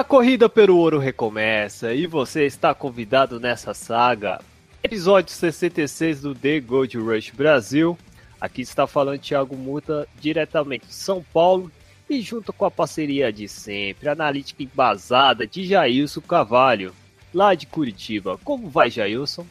A corrida pelo ouro recomeça e você está convidado nessa saga. Episódio 66 do The Gold Rush Brasil. Aqui está falando Thiago Muta diretamente de São Paulo e junto com a parceria de sempre, analítica embasada de Jailson Cavalho, lá de Curitiba. Como vai, Jailson?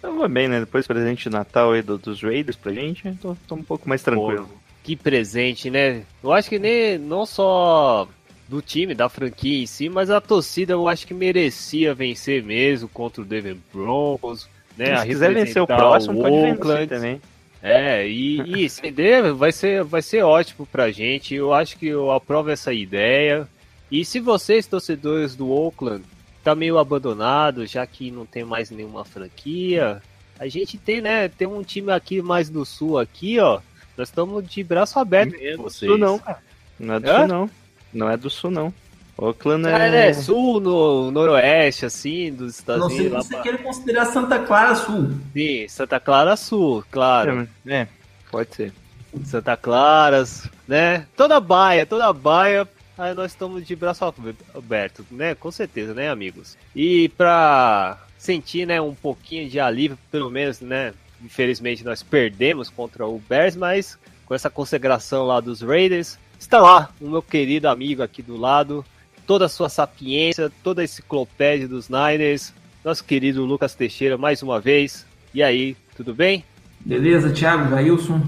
Eu vou bem, né? Depois do presente de Natal aí do- dos Raiders pra gente, tô, tô um pouco mais tranquilo. Pô, que presente, né? Eu acho que nem não só do time, da franquia em si, mas a torcida eu acho que merecia vencer mesmo contra o Denver Broncos, né? Se quiser vencer o próximo, pode vencer Oakland. também. É, e, e estender vai ser, vai ser ótimo pra gente. Eu acho que eu aprovo essa ideia. E se vocês, torcedores do Oakland, tá meio abandonado, já que não tem mais nenhuma franquia, a gente tem, né? Tem um time aqui mais do sul aqui, ó. Nós estamos de braço aberto com Do vocês. sul não, cara. Não é do Hã? sul não. Não é do sul não. Oakland Ah, é... é sul, no noroeste, assim, dos Estados Não sei Unidos. se você queira considerar Santa Clara Sul. Sim, Santa Clara Sul, claro. É, pode ser. Santa Claras, né? Toda baia, toda baia, aí nós estamos de braço aberto, né? Com certeza, né, amigos? E pra sentir, né, um pouquinho de alívio, pelo menos, né? Infelizmente nós perdemos contra o Bears, mas com essa consagração lá dos Raiders, está lá o meu querido amigo aqui do lado, toda a sua sapiência, toda a enciclopédia dos Niners, nosso querido Lucas Teixeira mais uma vez. E aí, tudo bem? Beleza, Thiago, Jailson?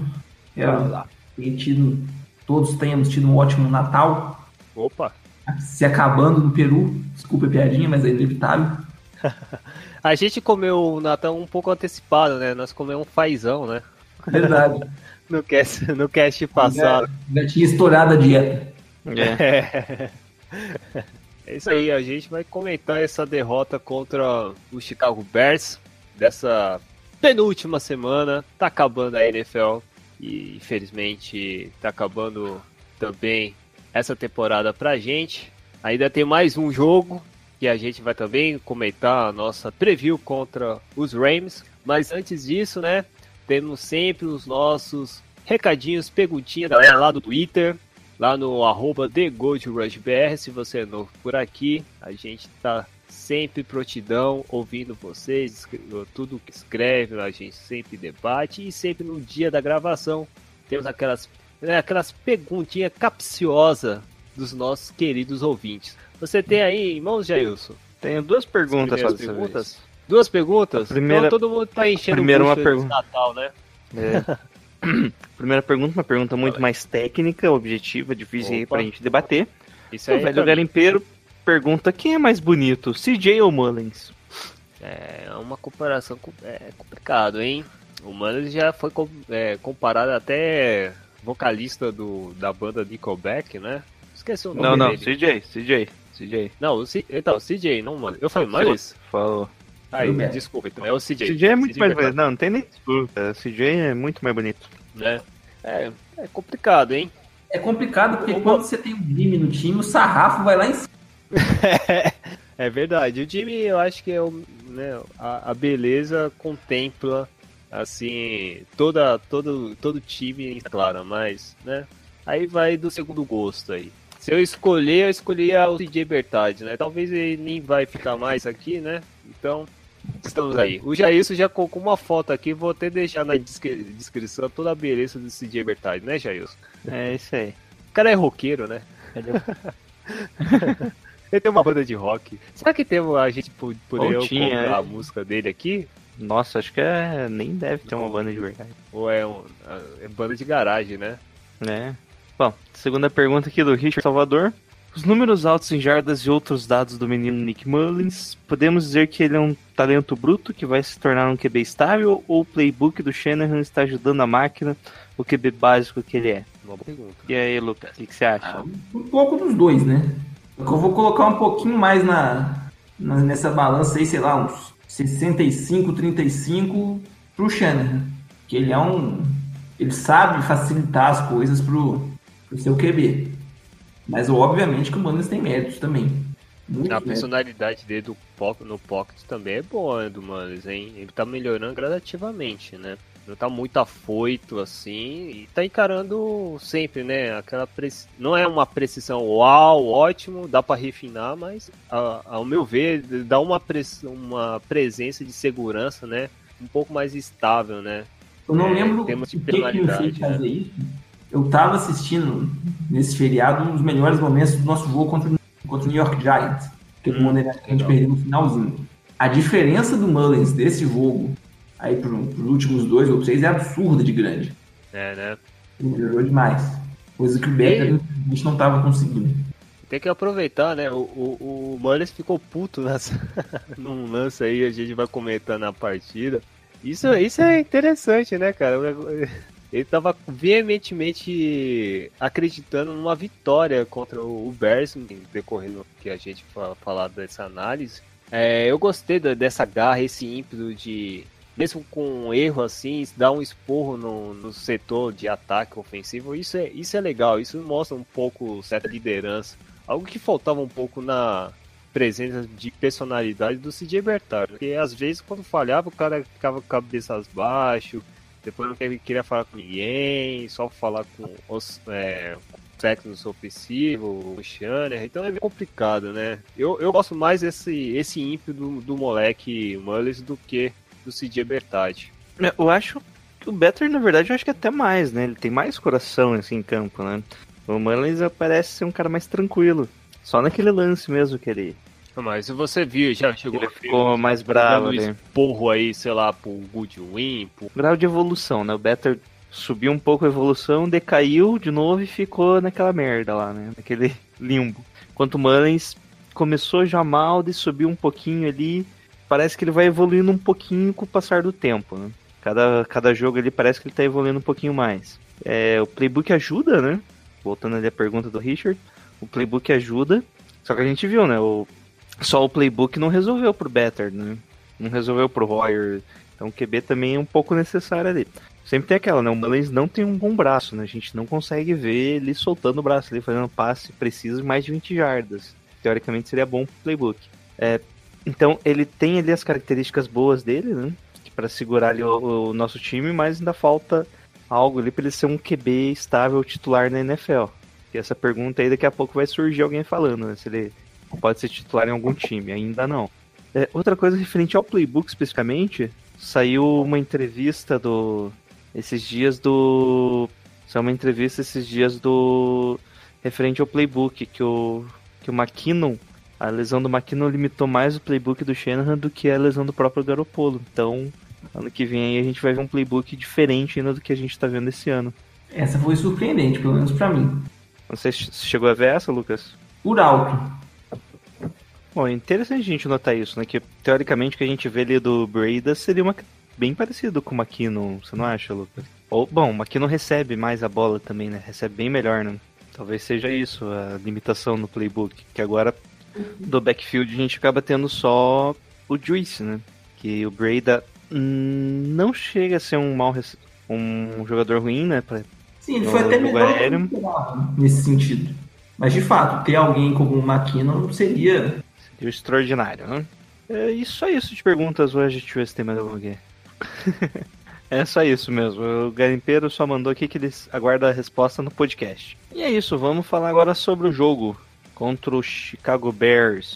Eu lá. tenho tido, todos temos tido um ótimo Natal. Opa! Se acabando no Peru. Desculpa a piadinha, mas é inevitável. A gente comeu o Natal um pouco antecipado, né? Nós comemos um fazão, né? Verdade. No cast, no cast passado. já, já tinha estourado a dieta. É. É. É isso aí, a gente vai comentar essa derrota contra o Chicago Bears dessa penúltima semana. Tá acabando a NFL e infelizmente tá acabando também essa temporada pra gente. Ainda tem mais um jogo que a gente vai também comentar a nossa preview contra os Rams. Mas antes disso, né, temos sempre os nossos recadinhos, perguntinhas, galera lá do Twitter, lá no arroba TheGoldRushBR, se você é novo por aqui, a gente tá sempre prontidão, ouvindo vocês, tudo que escreve, a gente sempre debate, e sempre no dia da gravação temos aquelas, né, aquelas perguntinhas capciosas dos nossos queridos ouvintes. Você tem aí em mãos, Jailson? Tenho duas perguntas dessa perguntas? vez. Duas perguntas? A primeira- Então todo mundo tá enchendo primeiro o uma pergunta. Natal, né? É. Primeira pergunta, uma pergunta muito mais técnica, objetiva, difícil aí Opa. pra gente debater. Isso O aí velho pra mim, garimpeiro pergunta quem é mais bonito, CJ ou Mullins? é uma comparação com- é complicado, hein? O Mano já foi é, comparado até vocalista do, da banda Nickelback, né? Esqueci o nome Não, não, dele. CJ, CJ, CJ. Não, o C... então, CJ, não, mano. Eu falei Mullins? Falou. Aí, Eu mesmo. desculpa, então é o CJ. CJ é muito mais Bernardo, bonito. Não, não tem nem disputa. CJ é muito mais bonito. Né? É, é complicado, hein? É complicado porque quando você tem um Jimmy no time, o sarrafo vai lá em cima. É verdade. O Jimmy, eu acho que é o, né, a, a beleza contempla assim toda todo todo time, claro, mas, né? Aí vai do segundo gosto aí. Se eu escolher, eu escolheria o CJ Bertard, né? Talvez ele nem vai ficar mais aqui, né? Então, estamos aí. O Jailson já colocou uma foto aqui, vou até deixar na descri- descrição toda a beleza do CJ Bertard, né, Jailson? É isso aí. O cara é roqueiro, né? Ele tem uma banda de rock. Será que tem a gente po- poderia colocar é. a música dele aqui? Nossa, acho que é... nem deve ter uma banda de verdade. Ou é, um, é banda de garagem, né? né? Bom, segunda pergunta aqui do Richard Salvador. Os números altos em jardas e outros dados do menino Nick Mullins, podemos dizer que ele é um talento bruto que vai se tornar um QB estável ou o playbook do Shanahan está ajudando a máquina, o QB básico que ele é? Uma boa pergunta. E aí, Lucas, o que, que você acha? Um pouco dos dois, né? Só que Eu vou colocar um pouquinho mais na, Mas nessa balança aí, sei lá, uns 65, 35 pro Shanahan. Que ele é um. Ele sabe facilitar as coisas pro, pro seu QB. Mas obviamente que o Mullins tem méritos também. Muito A personalidade dele do po- no pocket também é boa, né, do Manos, hein? Ele tá melhorando gradativamente, né? Não tá muito afoito assim e tá encarando sempre, né? Aquela preci... não é uma precisão uau, ótimo, dá pra refinar, mas a- ao meu ver, dá uma, pres... uma presença de segurança, né? Um pouco mais estável, né? Eu não É, lembro o que, que me fez né? fazer isso. Eu tava assistindo nesse feriado um dos melhores momentos do nosso jogo contra, o- contra o New York Giants. Que Hum, hum, que a gente perdeu no finalzinho. A diferença do Mullins desse jogo aí pro, pros últimos dois ou três é absurda de grande. É, né? Melhorou demais. Coisa que o Becker infelizmente não tava conseguindo. Tem que aproveitar, né? O, o, o Mullins ficou puto nessa, num lance aí, a gente vai comentar na partida. Isso, isso é interessante, né, cara? Ele tava veementemente acreditando numa vitória contra o Bears, decorrendo que a gente fa- falar dessa análise. É, eu gostei dessa garra, esse ímpeto de, mesmo com um erro assim, dar um esporro no, no setor de ataque ofensivo. Isso é, isso é legal, isso mostra um pouco certa liderança. Algo que faltava um pouco na presença de personalidade do CJ Bertard. Porque às vezes quando falhava o cara ficava com a cabeça baixo, depois não queria- falar com ninguém, só falar com os é, com o técnico ofensivo, o Shanner, então é complicado, né? Eu, eu gosto mais desse esse ímpeto do, do moleque Mullins do que do CJ Bertard. É, Eu acho que o Better, na verdade, eu acho que até mais, né? Ele tem mais coração assim, em campo, né? O Mullins parece ser um cara mais tranquilo. Só naquele lance mesmo que ele, Mas você viu, já chegou ele ficou mais bravo dando um ali. esporro aí, sei lá, pro Goodwin, pro Grau de evolução, né? O Better subiu um pouco a evolução, decaiu de novo e ficou naquela merda lá, né? Naquele limbo. Enquanto o Mullins começou já mal, e subiu um pouquinho ali. Parece que ele vai evoluindo um pouquinho com o passar do tempo, né? Cada, cada jogo ali parece que ele tá evoluindo um pouquinho mais. É, o playbook ajuda, né? Voltando ali à pergunta do Richard. O playbook ajuda. Só que a gente viu, né? O, só o playbook não resolveu pro Better, né? Não resolveu pro Royer. Então o QB também é um pouco necessário ali. Sempre tem aquela, né? O Mullins não tem um bom braço, né? A gente não consegue ver ele soltando o braço ali, fazendo passe preciso mais de 20 jardas. Teoricamente seria bom pro playbook. É, então ele tem ali as características boas dele, né? Para segurar ali o, o nosso time, mas ainda falta algo ali para ele ser um QB estável titular na NFL. E essa pergunta aí daqui a pouco vai surgir alguém falando, né? Se ele pode ser titular em algum time. Ainda não. É, outra coisa referente ao playbook especificamente, saiu uma entrevista do. Esses dias do. Saiu uma entrevista esses dias do. Referente ao playbook, que o. Que o McKinnon. A lesão do McKinnon limitou mais o playbook do Shanahan do que a lesão do próprio Garoppolo. Então, ano que vem aí a gente vai ver um playbook diferente ainda do que a gente tá vendo esse ano. Essa foi surpreendente, pelo menos pra mim. Não sei se você chegou a ver essa, Lucas? Por alto. Bom, é interessante a gente notar isso, né? Que teoricamente o que a gente vê ali do Breda seria uma, bem parecido com o McKinnon, você não acha, Lucas? Ou, bom, o McKinnon recebe mais a bola também, né? Recebe bem melhor, né? Talvez seja isso, a limitação no playbook. Que agora do backfield a gente acaba tendo só o Juice, né? Que o Breda hum, não chega a ser um mau um jogador ruim, né? Pra, Sim, ele foi até melhor nesse sentido. Mas de fato, ter alguém como o McKinnon seria. Seria extraordinário, né? É isso é isso de perguntas hoje, deixa eu ver se tem mais algum aqui. é só isso mesmo. O garimpeiro só mandou aqui que ele aguarda a resposta no podcast. E é isso, vamos falar agora sobre o jogo contra o Chicago Bears.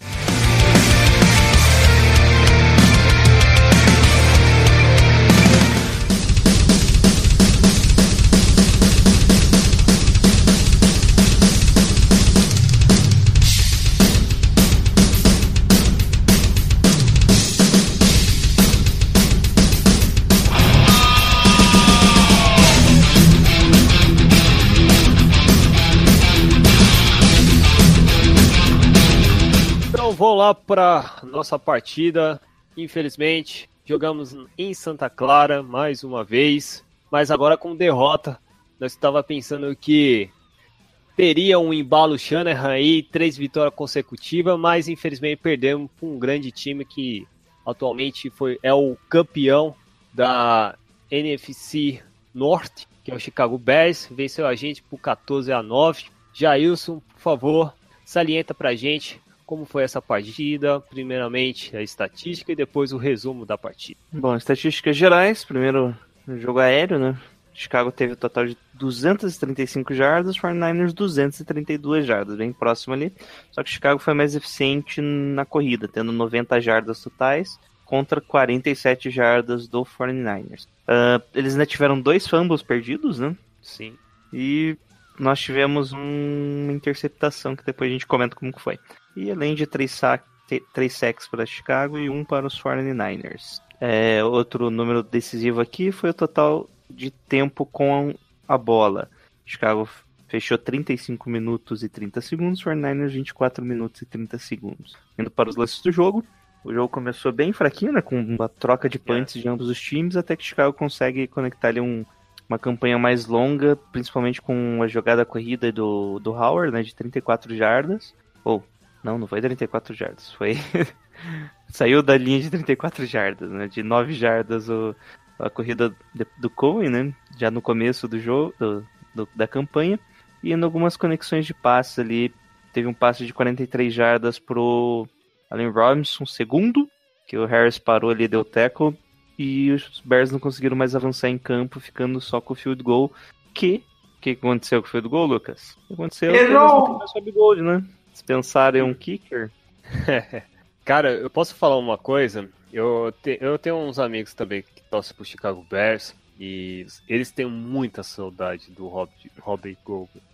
Para nossa partida. Infelizmente, jogamos em Santa Clara mais uma vez, mas agora com derrota. Nós estava pensando que teria um embalo Shanahan aí, três vitórias consecutivas, mas infelizmente perdemos para um grande time que atualmente foi, é o campeão da NFC Norte, que é o Chicago Bears, venceu a gente por 14 a 9. Jailson, por favor, salienta pra gente como foi essa partida, primeiramente a estatística e depois o resumo da partida. Bom, estatísticas gerais, primeiro jogo aéreo, né? Chicago teve um total de 235 jardas, 49ers 232 jardas, bem próximo ali. Só que Chicago foi mais eficiente na corrida, tendo 90 jardas totais contra 47 jardas do 49ers. Uh, eles ainda tiveram dois fumbles perdidos, né? Sim. E nós tivemos uma interceptação que depois a gente comenta como que foi. E além de três, sac três sacks para Chicago e um para os 49ers. É, outro número decisivo aqui foi o total de tempo com a bola. Chicago fechou 35 minutos e 30 segundos, 49ers 24 minutos e 30 segundos. Indo para os lances do jogo, o jogo começou bem fraquinho, né? Com uma troca de punts de ambos os times, até que Chicago consegue conectar ali um, uma campanha mais longa, principalmente com a jogada corrida do, do Howard, né? De 34 jardas. Ou, não, não foi 34 jardas, foi. Saiu da linha de 34 jardas, né? De 9 jardas o, a corrida de, do Cohen, né? Já no começo do jogo, do, do, da campanha. E em algumas conexões de passes ali. Teve um passe de 43 jardas pro Allen Robinson, segundo, que o Harris parou ali, deu tackle, e os Bears não conseguiram mais avançar em campo, ficando só com o field goal, que... O que aconteceu com o field goal, Lucas? O que aconteceu Errou! que field goal, né? Se pensarem um kicker... Cara, eu posso falar uma coisa? Eu, te, eu tenho uns amigos também que torcem pro Chicago Bears, e eles têm muita saudade do Rob, Robbie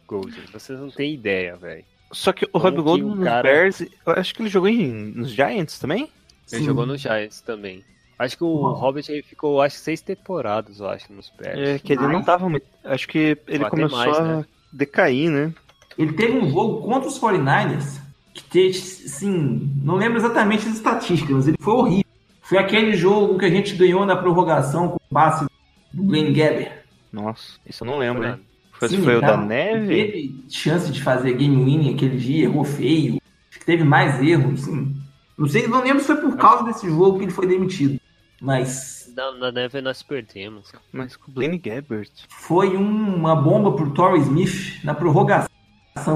Golden. Vocês não têm ideia, velho. Só que o Rob Gold nos cara... Bears, eu acho que ele jogou em, nos Giants também? Ele Sim. jogou nos Giants também. Acho que o Bom. Robert ficou, acho, seis temporadas, eu acho, nos Bears. É, que ele não tava muito. Acho que ele começou mais, a né? decair, né? Ele teve um jogo contra os 49ers que teve, sim, não lembro exatamente as estatísticas, mas ele foi horrível. Foi aquele jogo que a gente ganhou na prorrogação com o passe do Glenn Gabber. Nossa, isso eu não lembro, né? Foi, Sim, foi o da neve? Teve chance de fazer game winning aquele dia, errou feio. Acho que teve mais erros, sim. Não sei, não lembro se foi por causa desse jogo que ele foi demitido. Mas. Na, na neve nós perdemos. Mas com o Blaine Gabbert. Foi um, uma bomba pro Torrey Smith na prorrogação, se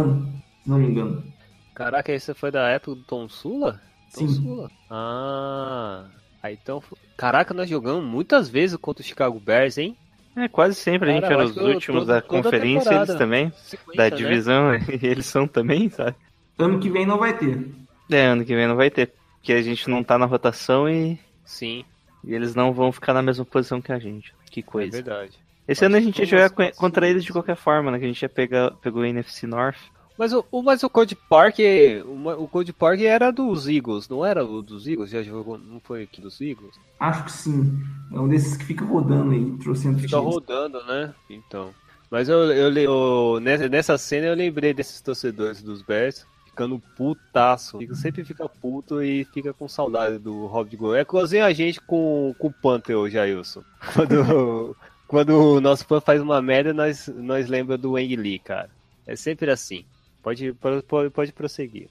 não me engano. Caraca, esse foi da época do Tom Sula? Tom Sim. Sula? Ah. Aí então. Caraca, nós jogamos muitas vezes contra o Chicago Bears, hein? É, quase sempre Cara, a gente era os últimos da conferência, eles também, 50, da né? divisão, né? e eles são também, sabe? Ano que vem não vai ter. É, ano que vem não vai ter, porque a gente não tá na rotação e. Sim. E eles não vão ficar na mesma posição que a gente. Que coisa. É verdade. Esse ano a gente ia jogar contra eles de qualquer forma, né? Que a gente ia pegar, pegou o NFC North. Mas o, mas o Code Park, o, o Code Park era dos Eagles, não era o dos Eagles? Já jogou, não foi aqui dos Eagles? Acho que sim. É um desses que fica rodando aí, trouxendo Fica times. rodando, né? Então. Mas eu, eu, eu, nessa, nessa cena eu lembrei desses torcedores dos Bears ficando putaço. Fica, sempre fica puto e fica com saudade do Rob de Gol. É igualzinho a gente com, com o Panther hoje, Ailson. Quando, quando o nosso fã faz uma merda, nós, nós lembra do Wang Lee, cara. É sempre assim. Pode, pode, pode prosseguir.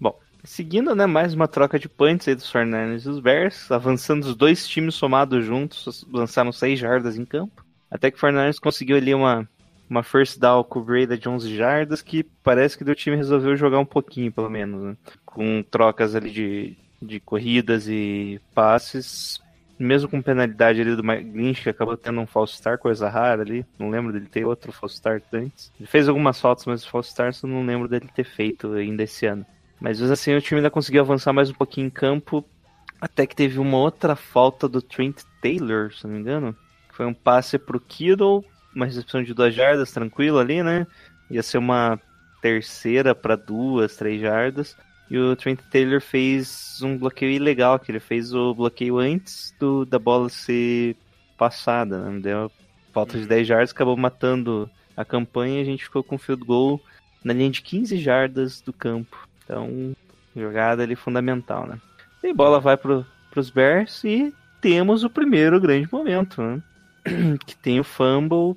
Bom, seguindo, né, mais uma troca de punts aí dos 49ers e dos Bears, avançando os dois times somados juntos, lançaram 6 jardas em campo. Até que o 49ers conseguiu ali uma, uma first down Breda de 11 jardas, que parece que o time resolveu jogar um pouquinho, pelo menos, né? Com trocas ali de, de corridas e passes mesmo com penalidade ali do Grinch, que acabou tendo um false start, coisa rara ali. Não lembro dele ter outro false start antes. Ele fez algumas faltas, mas false start eu não lembro dele ter feito ainda esse ano. Mas assim o time ainda conseguiu avançar mais um pouquinho em campo. Até que teve uma outra falta do Trent Taylor, se não me engano. Foi um passe pro Kittle, uma recepção de duas jardas, tranquilo ali, né? Ia ser uma terceira para duas, três jardas. E o Trent Taylor fez um bloqueio ilegal, que ele fez o bloqueio antes do, da bola ser passada, né? Deu falta de 10 jardas, acabou matando a campanha e a gente ficou com field goal na linha de 15 jardas do campo. Então, jogada ali fundamental, né? E a bola vai pro, pros Bears e temos o primeiro grande momento, né? que tem o fumble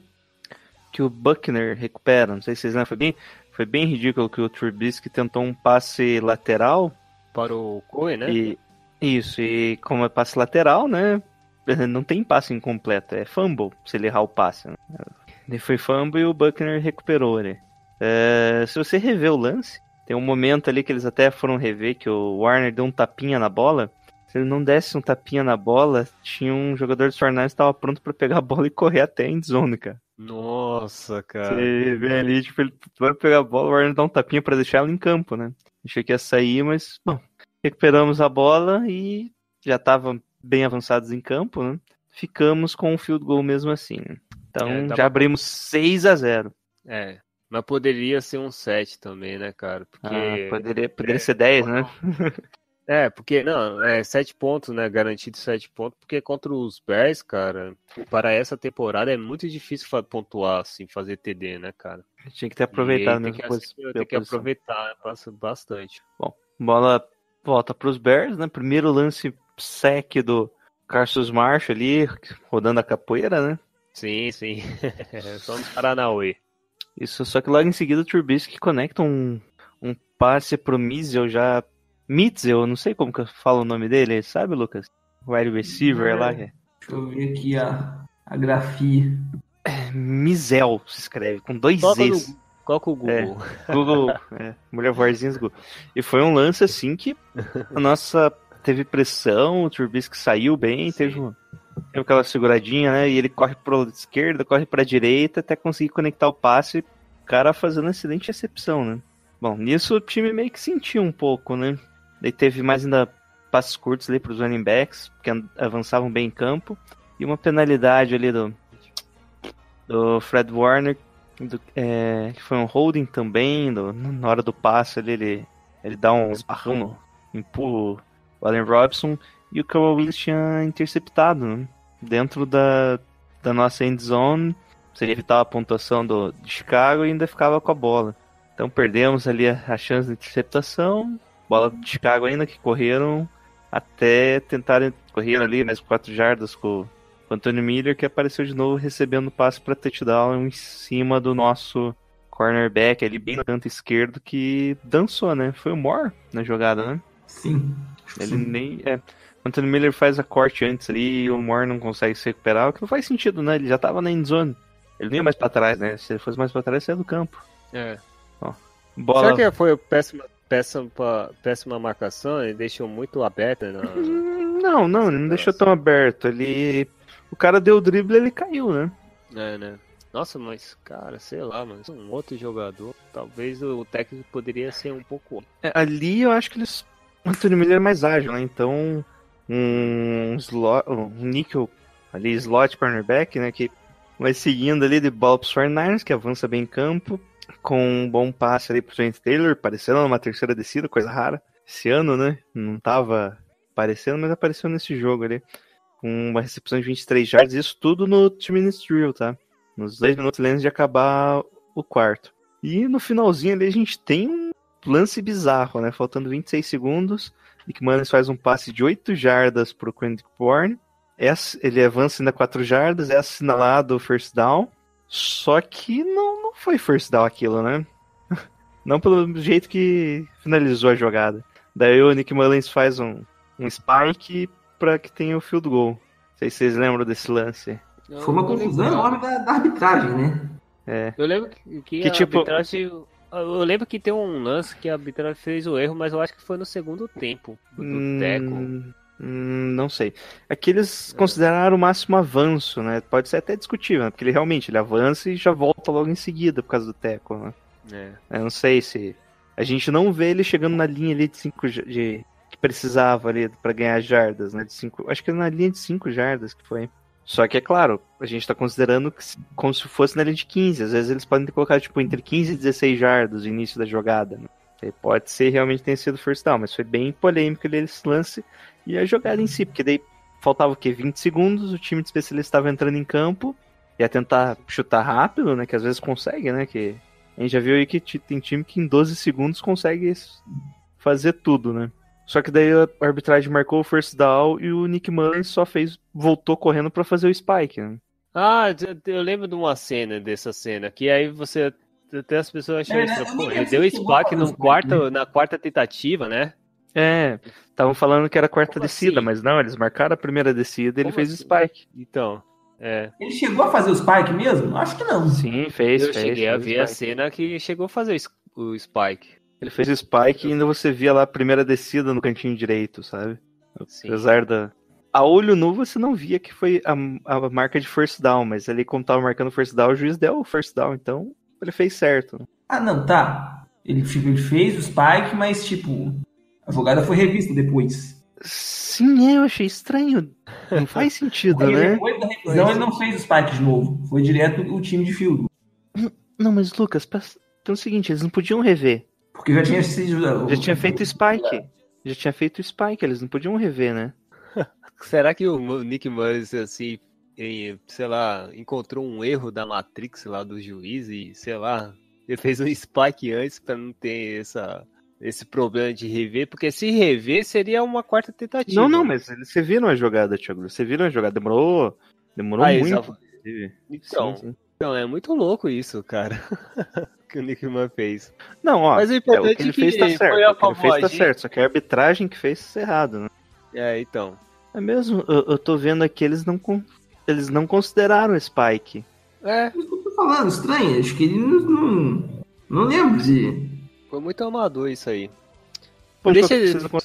que o Buckner recupera. Não sei se vocês lembram, foi bem, Foi bem ridículo que o Trubisky tentou um passe lateral Para o Coe, né? e isso, e como é passe lateral, né? Não tem passe incompleto, é fumble se ele errar o passe. Né? Ele foi fumble e o Buckner recuperou ali. É, se você rever o lance, tem um momento ali que eles até foram rever que o Warner deu um tapinha na bola. Se ele não desse um tapinha na bola, tinha um jogador dos 49 que estava pronto para pegar a bola e correr até a endzone, cara. Nossa, cara. Você vê ali, tipo, ele vai pegar a bola, o Warner dá um tapinha pra deixar ela em campo, né? Achei que ia sair, mas, bom, recuperamos a bola e já tava bem avançados em campo, né? Ficamos com o field goal mesmo assim. né? Então É, tava já abrimos 6 a 0 É. Mas poderia ser um 7 também, né, cara? Porque. Ah, poderia, poderia ser 10, né? É, porque, não, é 7 pontos, né? Garantido 7 pontos, porque contra os Bears, cara, para essa temporada é muito difícil pontuar, assim, fazer TD, né, cara? Tinha que ter aproveitado E tem que, tem que aproveitar bast- bastante. Bola volta pros Bears, né? Primeiro lance sec do Carlos Marshall ali, rodando a capoeira, né? Sim, sim. Só nos Paranauê. Isso, só que logo em seguida o Trubisky conecta um, um passe pro Mizel já. Mitzel, não sei como que eu falo o nome dele, sabe, Lucas? Wide receiver Não. lá. que é- Deixa eu ver aqui a, a grafia. Mizel se escreve, com dois Coloca no Z's. Coloca o Google. Google, é, mulher vorzinhas Google. E foi um lance assim que a nossa teve pressão, o Trubisky saiu bem, Sim. teve, uma, teve aquela seguradinha, né? E ele corre pra esquerda, corre pra direita, até conseguir conectar o passe, o cara fazendo excelente recepção, né? Bom, nisso o time meio que sentiu um pouco, né? Daí teve mais ainda passes curtos ali pros running backs, que an- avançavam bem em campo, e uma penalidade ali do, do Fred Warner, do- é, que foi um holding também, do- na hora do passe ali, ele, ele dá um esbarrão, no- empurra o Allen Robson, e o Kawhi Willis tinha interceptado, né? Dentro da, da nossa end zone, seria evitar a pontuação do, de Chicago e ainda ficava com a bola. Então perdemos ali a, a chance de interceptação, bola de Chicago ainda que correram até tentarem correr ali mais quatro jardas com, o Anthony Miller, que apareceu de novo recebendo passe para touchdown em cima do nosso cornerback ali bem no canto esquerdo que dançou, né? Foi o Moore na jogada, né? Sim. Ele nem. É, o Anthony Miller faz a corte antes ali e o Moore não consegue se recuperar, o que não faz sentido, né? Ele já tava na endzone. Ele nem ia mais pra trás, né? Se ele fosse mais pra trás, saia do campo. É. Bola. Será que foi péssima, péssima, péssima marcação? Ele deixou muito aberta na. Hum, Não, não, ele não deixou tão aberto. Ele. O cara deu o drible e ele caiu, né? É, né? Nossa, mas, cara, sei lá, mano. Um outro jogador. Talvez o técnico poderia ser um pouco. É, Ali eu acho que eles. O Anthony Miller é mais ágil, né? Então. Um slot. Um nickel ali, slot cornerback, né? Que vai seguindo ali de bola pros 49ers, que avança bem em campo. Com um bom passe ali pro Trent Taylor, parecendo uma terceira descida, coisa rara. Esse ano, né? Não tava aparecendo, mas apareceu nesse jogo ali. Com uma recepção de 23 jardas, isso tudo no 2 minutes drill, tá? Nos 10 minutos antes de acabar o quarto. E no finalzinho ali a gente tem um lance bizarro, né? Faltando 26 segundos. Nick Mullins faz um passe de 8 jardas pro Kendrick Bourne. É ele avança ainda 4 jardas, é assinalado o first down. Só que não, não foi first down aquilo, né? Não pelo jeito que finalizou a jogada. Daí o Nick Mullins faz um, um spike pra que tenha o field goal. Não sei se vocês lembram desse lance. Foi uma confusão enorme da, da arbitragem, né? É. Eu lembro que, que, Que a tipo- arbitragem. Eu lembro que tem um lance que a arbitragem fez o erro, mas eu acho que foi no segundo tempo do Teco. Hum, não sei. É que eles consideraram o máximo avanço, né? Pode ser até discutível, né? Porque ele realmente ele avança e já volta logo em seguida por causa do teco, né? É. Eu não sei se. A gente não vê ele chegando na linha ali de 5 de que precisava ali pra ganhar jardas, né? De cinco, acho que na linha de 5 jardas que foi. Só que é claro, a gente tá considerando que se- como se fosse na linha de 15. Às vezes eles podem ter colocado tipo entre 15 e 16 jardas no início da jogada. Né? Pode ser realmente tenha sido first down, mas foi bem polêmico ali esse lance e a jogada em si, porque daí faltava o quê? 20 segundos, o time de especialista estava entrando em campo, ia tentar chutar rápido, né? Que às vezes consegue, né? Que a gente já viu aí que tem time que em 12 segundos consegue fazer tudo, né? Só que daí a arbitragem marcou o first down e o Nick Mullins só fez, voltou correndo pra fazer o spike, né? Ah, eu- lembro de uma cena dessa cena, que aí você até as pessoas acham É, eu Pô, ele deu spike no isso, quarto, na quarta tentativa, né? É, estavam falando que era a quarta Como descida, assim? mas não, eles marcaram a primeira descida e ele fez assim? spike. Então, é. Ele chegou a fazer o Spike mesmo? Acho que não. Sim, fez, Eu fez. cheguei a fez ver a cena que chegou a fazer o o spike. Ele fez o spike e ainda você via lá a primeira descida no cantinho direito, sabe? Sim. Apesar da. A olho nu você não via que foi a, a marca de first down, mas ali como tava marcando first down, o juiz deu o first down, então ele fez certo. né? Ah, não, tá. Ele, tipo, ele fez o Spike, mas, tipo, a jogada foi revista depois. Sim, é, eu achei estranho. Não faz sentido, né? depois da revisão, ele não fez o Spike de novo. Foi direto o time de field. Não, mas Lucas, então é o seguinte, eles não podiam rever. Porque já tinha sido. Já tinha feito o spike. Já tinha feito o spike, eles não podiam rever, né? Será que o Nick Mullins, assim, sei lá, encontrou um erro da Matrix lá do juiz e, sei lá, ele fez um spike antes pra não ter essa, esse problema de rever? Porque se rever seria uma quarta tentativa. Não, não, mas você viram a jogada, Thiago. Você viram a jogada. Demorou. Demorou Ah, muito. Então, Sim, sim. então, é muito louco isso, cara. que o Nick Mann fez. Não, ó. Mas o é, importante o que ele é que fez tá certo. a O que ele fez tá certo. Só que a arbitragem que fez errado, né? É, então. É mesmo, eu, eu tô vendo aqui, eles não, eles não consideraram o Spike. É, Eu tô falando, estranho. Acho que ele não. Não, não lembro de. Foi muito amador isso aí. Deixa ele- não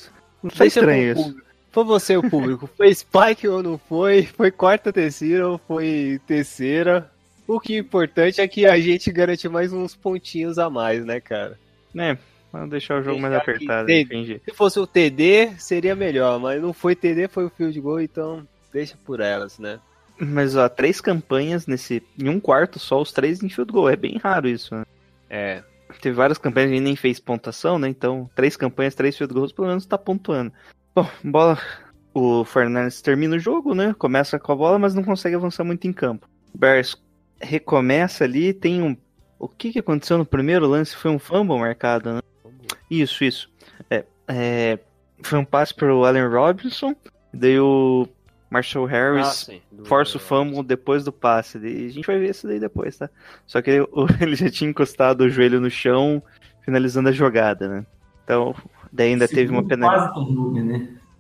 Deixa estranho isso. Foi você o público. Foi Spike ou não foi? Foi quarta terceira ou foi terceira? O que é importante é que a gente garante mais uns pontinhos a mais, né, cara? Né, vamos deixar o jogo mais Deixar que apertado, entendi. Se fosse o TD, seria melhor, mas não foi TD, foi o field goal, então deixa por elas, né? Mas ó, três campanhas nesse. Em um quarto só, os três em field goal. É bem raro isso, né? É. Teve várias campanhas que nem fez pontuação, né? Então, três campanhas, três field goals, pelo menos tá pontuando. Bom, bola. O Fernandes termina o jogo, né? Começa com a bola, mas não consegue avançar muito em campo. O Bears recomeça ali, tem um. O que, que aconteceu no primeiro lance? Foi um fumble marcado, né? Isso, isso. É, é, foi um passe pro Allen Robinson, daí o Marshall Harris Ah, força o fumble depois do passe. E a gente vai ver isso daí depois, tá? Só que ele, já tinha encostado o joelho no chão, finalizando a jogada, né? Então, daí ainda teve uma Segundo penalidade.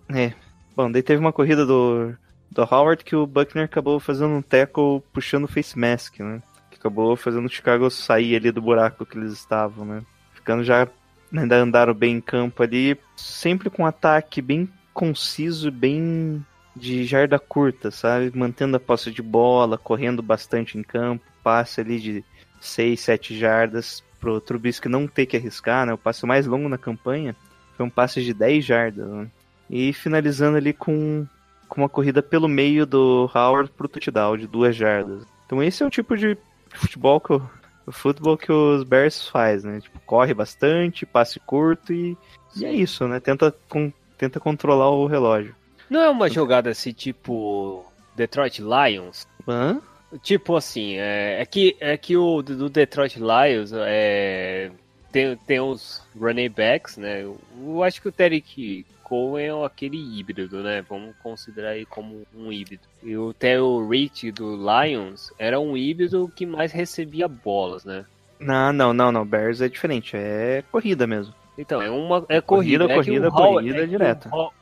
Né? Bom, daí teve uma corrida do, do Howard que o Buckner acabou fazendo um tackle puxando o face mask, né? Que acabou fazendo o Chicago sair ali do buraco que eles estavam, né? Ficando já. Ainda andaram bem em campo ali, sempre com um ataque bem conciso, bem de jarda curta, sabe? Mantendo a posse de bola, correndo bastante em campo, passe ali de 6, 7 jardas pro Trubisky não ter que arriscar, né? O passe mais longo na campanha foi um passe de 10 jardas, né? E finalizando ali com, com uma corrida pelo meio do Howard pro touchdown de duas jardas. Então esse é o tipo de futebol que o, o futebol que os Bears faz, né? Tipo, corre bastante, passe curto e, e é isso, né? Tenta, com, tenta controlar o relógio. Não é uma jogada assim, tipo Detroit Lions? Hã? Tipo assim, é, é que, é que o do Detroit Lions é, tem, tem uns running backs, né? Eu, eu acho que o Terry Cohen é aquele híbrido, né? Vamos considerar ele como um híbrido. E o Terry Rich do Lions era um híbrido que mais recebia bolas, né? Não, não, não, não. Bears é diferente, é corrida mesmo. Então, é uma é Corrida, corrida, é corrida, Howard- corrida é que direta. o Ho-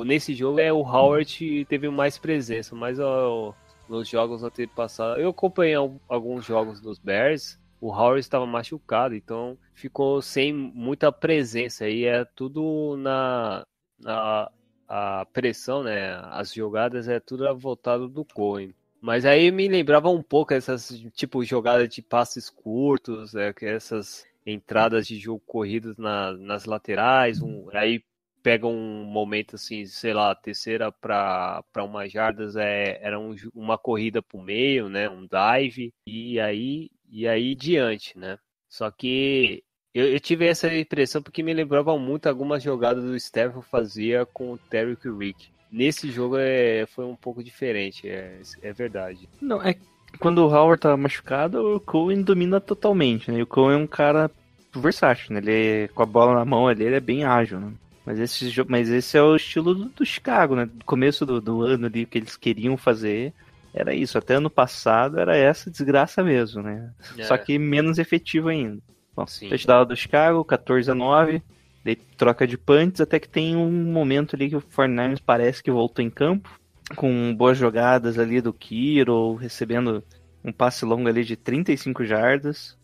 o- nesse jogo é o Howard teve mais presença, mas ó, nos jogos antepassados, eu acompanhei al- alguns jogos dos Bears, o Howard estava machucado, então ficou sem muita presença aí é tudo na, na a pressão, né? As jogadas é tudo voltado do Cohen. Mas aí me lembrava um pouco essas tipo jogadas de passes curtos, é, essas entradas de jogo corridos na- nas laterais, um- aí pega um momento assim, sei lá, terceira para uma jardas é, era um uma corrida pro meio, né, um dive e aí e aí diante, né? Só que eu, eu tive essa impressão porque me lembrava muito algumas jogadas do Stafford fazia com o Terry Rick. Nesse jogo é, foi um pouco diferente, é, é verdade. Não, é quando o Howard tá machucado, o Cohen domina totalmente, né? E o Cohen é um cara versátil, né? Ele é- com a bola na mão ali, ele é bem ágil, né? Mas esse, mas esse é o estilo do, do Chicago, né? Do começo do, do ano ali, que eles queriam fazer, era isso. Até ano passado era essa desgraça mesmo, né? É. Só que menos efetivo ainda. Bom, Sim. touchdown do Chicago, 14 a 9. Daí troca de punts, até que tem um momento ali que o 49ers parece que voltou em campo. Com boas jogadas ali do Kiro, recebendo um passe longo ali de 35 jardas.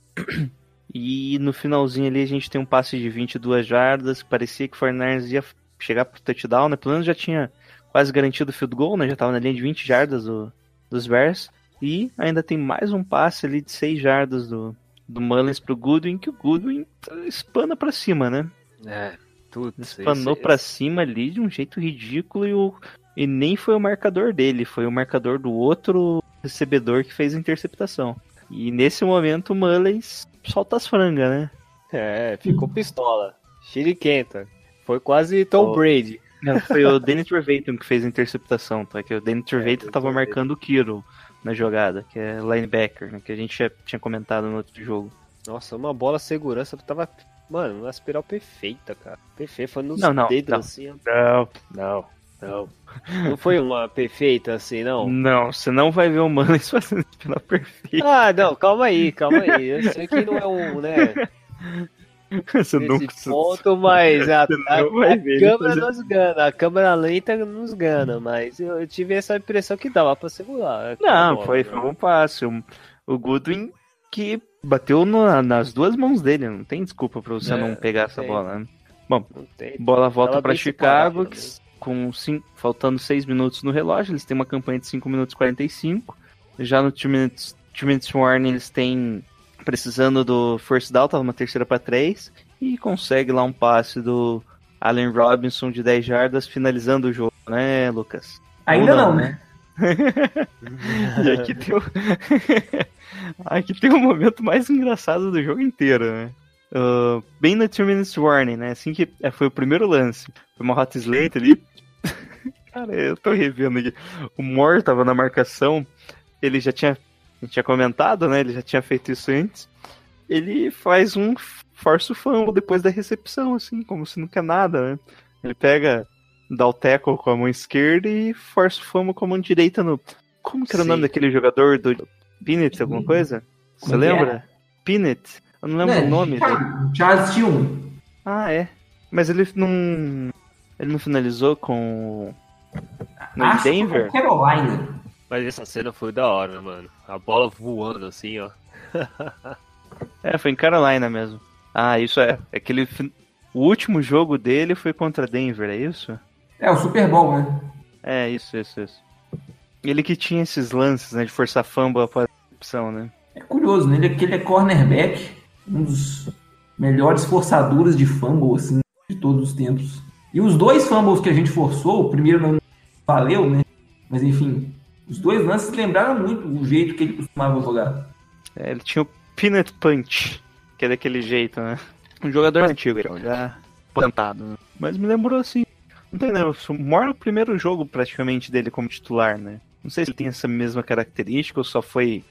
E no finalzinho ali a gente tem um passe de 22 jardas, parecia que o 49ers ia chegar pro touchdown, né? Pelo menos já tinha quase garantido o field goal, né? Já tava na linha de 20 jardas do, dos Bears. E ainda tem mais um passe ali de 6 jardas do, do Mullins pro Goodwin, que o Goodwin espana pra cima, né? É, tudo. Espanou pra cima ali de um jeito ridículo e, o, e nem foi o marcador dele, foi o marcador do outro recebedor que fez a interceptação. E nesse momento o Mullins solta as frangas, né? É, ficou pistola. Chiriquenta. Foi quase Tom Oh. Brady. Não, foi o Danny Trevathan que fez a interceptação, tá? Que o Danny Trevathan eu tava marcando o Kiro na jogada, que é linebacker, né? Que a gente já tinha comentado no outro jogo. Nossa, uma bola segurança tava. Mano, uma espiral perfeita, cara. Perfeita, foi nos Não, não, dedos não. assim. ó. Não, não. Não. Não foi uma perfeita assim, não? Não, você não vai ver o Mullins fazendo pela perfeita. Ah, não, calma aí, calma aí. Eu sei que não é um, né? Você Nesse nunca. ponto, mas a, a- não a câmera fazer- nos gana, a câmera lenta nos gana, mas eu, eu tive essa impressão que dava pra segurar. Não, Bola, foi, né? foi um passe. O, Goodwin que bateu no- nas duas mãos dele. Não tem desculpa pra você É, não pegar essa bola, né? Não tem. Bola volta Tava pra bem Chicago, que? Com cinco, faltando 6 minutos no relógio. Eles têm uma campanha de 5 minutos e 45. Já no 2 minutes, two minutes warning eles têm precisando do first down, tava uma terceira para 3. E consegue lá um passe do Allen Robinson de 10 jardas, finalizando o jogo, né, Lucas? Ainda não, não, né? E aqui tem, o... aqui tem o momento mais engraçado do jogo inteiro, né? Ah, bem no 2 minutes warning, né? Assim que é, foi o primeiro lance. Foi uma hot slate ali. Cara, eu tô revendo aqui. O Moore tava na marcação. Ele já tinha, a gente tinha comentado, né? Ele já tinha feito isso antes. Ele faz um force fumble depois da recepção, assim, como se não quer nada, né? Ele pega, dá o tackle com a mão esquerda e force fumble com a mão direita no. Como que era Sim. o nome daquele jogador do Pinnett, alguma coisa? Você é? lembra? Pinnett? Eu não lembro Né, o nome Charles Tillman. Ah, é. Mas ele não. Ele não finalizou com. No Acho Denver? Carolina. Mas essa cena foi da hora, mano. A bola voando assim, ó. É, foi em Carolina mesmo. Ah, isso é. Aquele. fin- O último jogo dele foi contra Denver, é isso? É, o Super Bowl, né? É, isso, isso, isso. Ele que tinha esses lances, né, de forçar fumble após a recepção, né? É curioso, né? Ele, é- ele é cornerback, um dos melhores forçadores de fumble, assim, de todos os tempos. E os dois fumbles que a gente forçou, o primeiro não valeu, né? Mas enfim, os dois lances lembraram muito o jeito que ele costumava jogar. É, ele tinha o Peanut Punch, que é daquele jeito, né? Um jogador antigo, então, já plantado. Né? Mas me lembrou assim. Não tem, né? O maior o primeiro jogo praticamente dele como titular, né? Não sei se ele tem essa mesma característica ou só foi.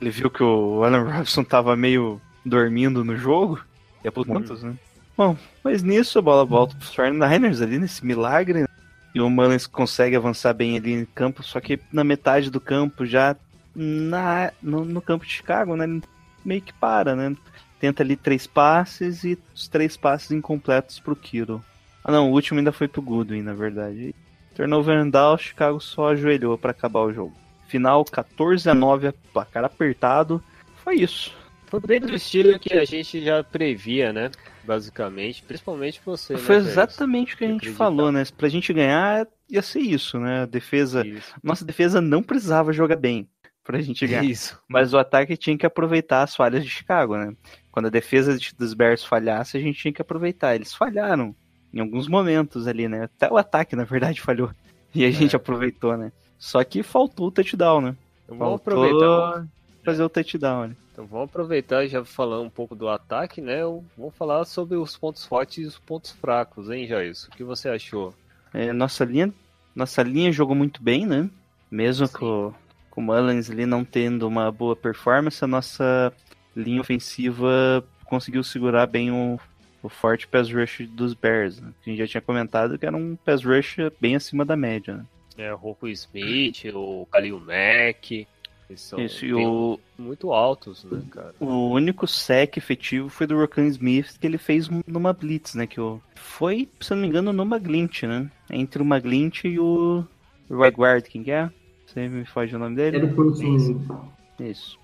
Ele viu que o Allen Robinson tava meio dormindo no jogo. E é por pontos, né? Bom, mas nisso a bola volta pros 49ers ali, nesse milagre. né? E o Mullins consegue avançar bem ali em campo, só que na metade do campo, já na, no, no campo de Chicago, né? Ele meio que para, né? Tenta ali três passes e os três passes incompletos pro Kiro. Ah não, o último ainda foi pro Goodwin, na verdade. Turnover and down, Chicago só ajoelhou pra acabar o jogo. Final 14 a 9, placar apertado. Foi isso. Foi bem do estilo que a gente já previa, né? Basicamente. Principalmente você. né, Foi exatamente o que a gente Acreditar. falou, né? Pra gente ganhar, ia ser isso, né? A defesa. Isso. Nossa defesa não precisava jogar bem pra gente ganhar. Isso. Mas o ataque tinha que aproveitar as falhas de Chicago, né? Quando a defesa de- dos Bears falhasse, a gente tinha que aproveitar. Eles falharam em alguns momentos ali, né? Até o ataque, na verdade, falhou. E a gente aproveitou, né? Só que faltou o touchdown, né? Então vamos Faltou aproveitar. fazer o touchdown, né? Então vamos aproveitar e já falar um pouco do ataque, né? Vou falar sobre os pontos fortes e os pontos fracos, hein, Jair? O que você achou? É, nossa linha, nossa linha jogou muito bem, né? Mesmo Sim. com, com o Mullins ali não tendo uma boa performance, a nossa linha ofensiva conseguiu segurar bem o, o forte pass rush dos Bears. Né? A gente já tinha comentado que era um pass rush bem acima da média. Né? É, o Rocco Smith, o Kalil Mack. Eles são Isso, e o, muito altos, né, cara? o único sec efetivo foi do Rokan Smith que ele fez numa Blitz, né? Que o, foi, se eu não me engano, no Maglint, né? Entre o Maglint e o Right Guard, quem que é? Sempre me foge o nome dele. Era o Wilson. Isso.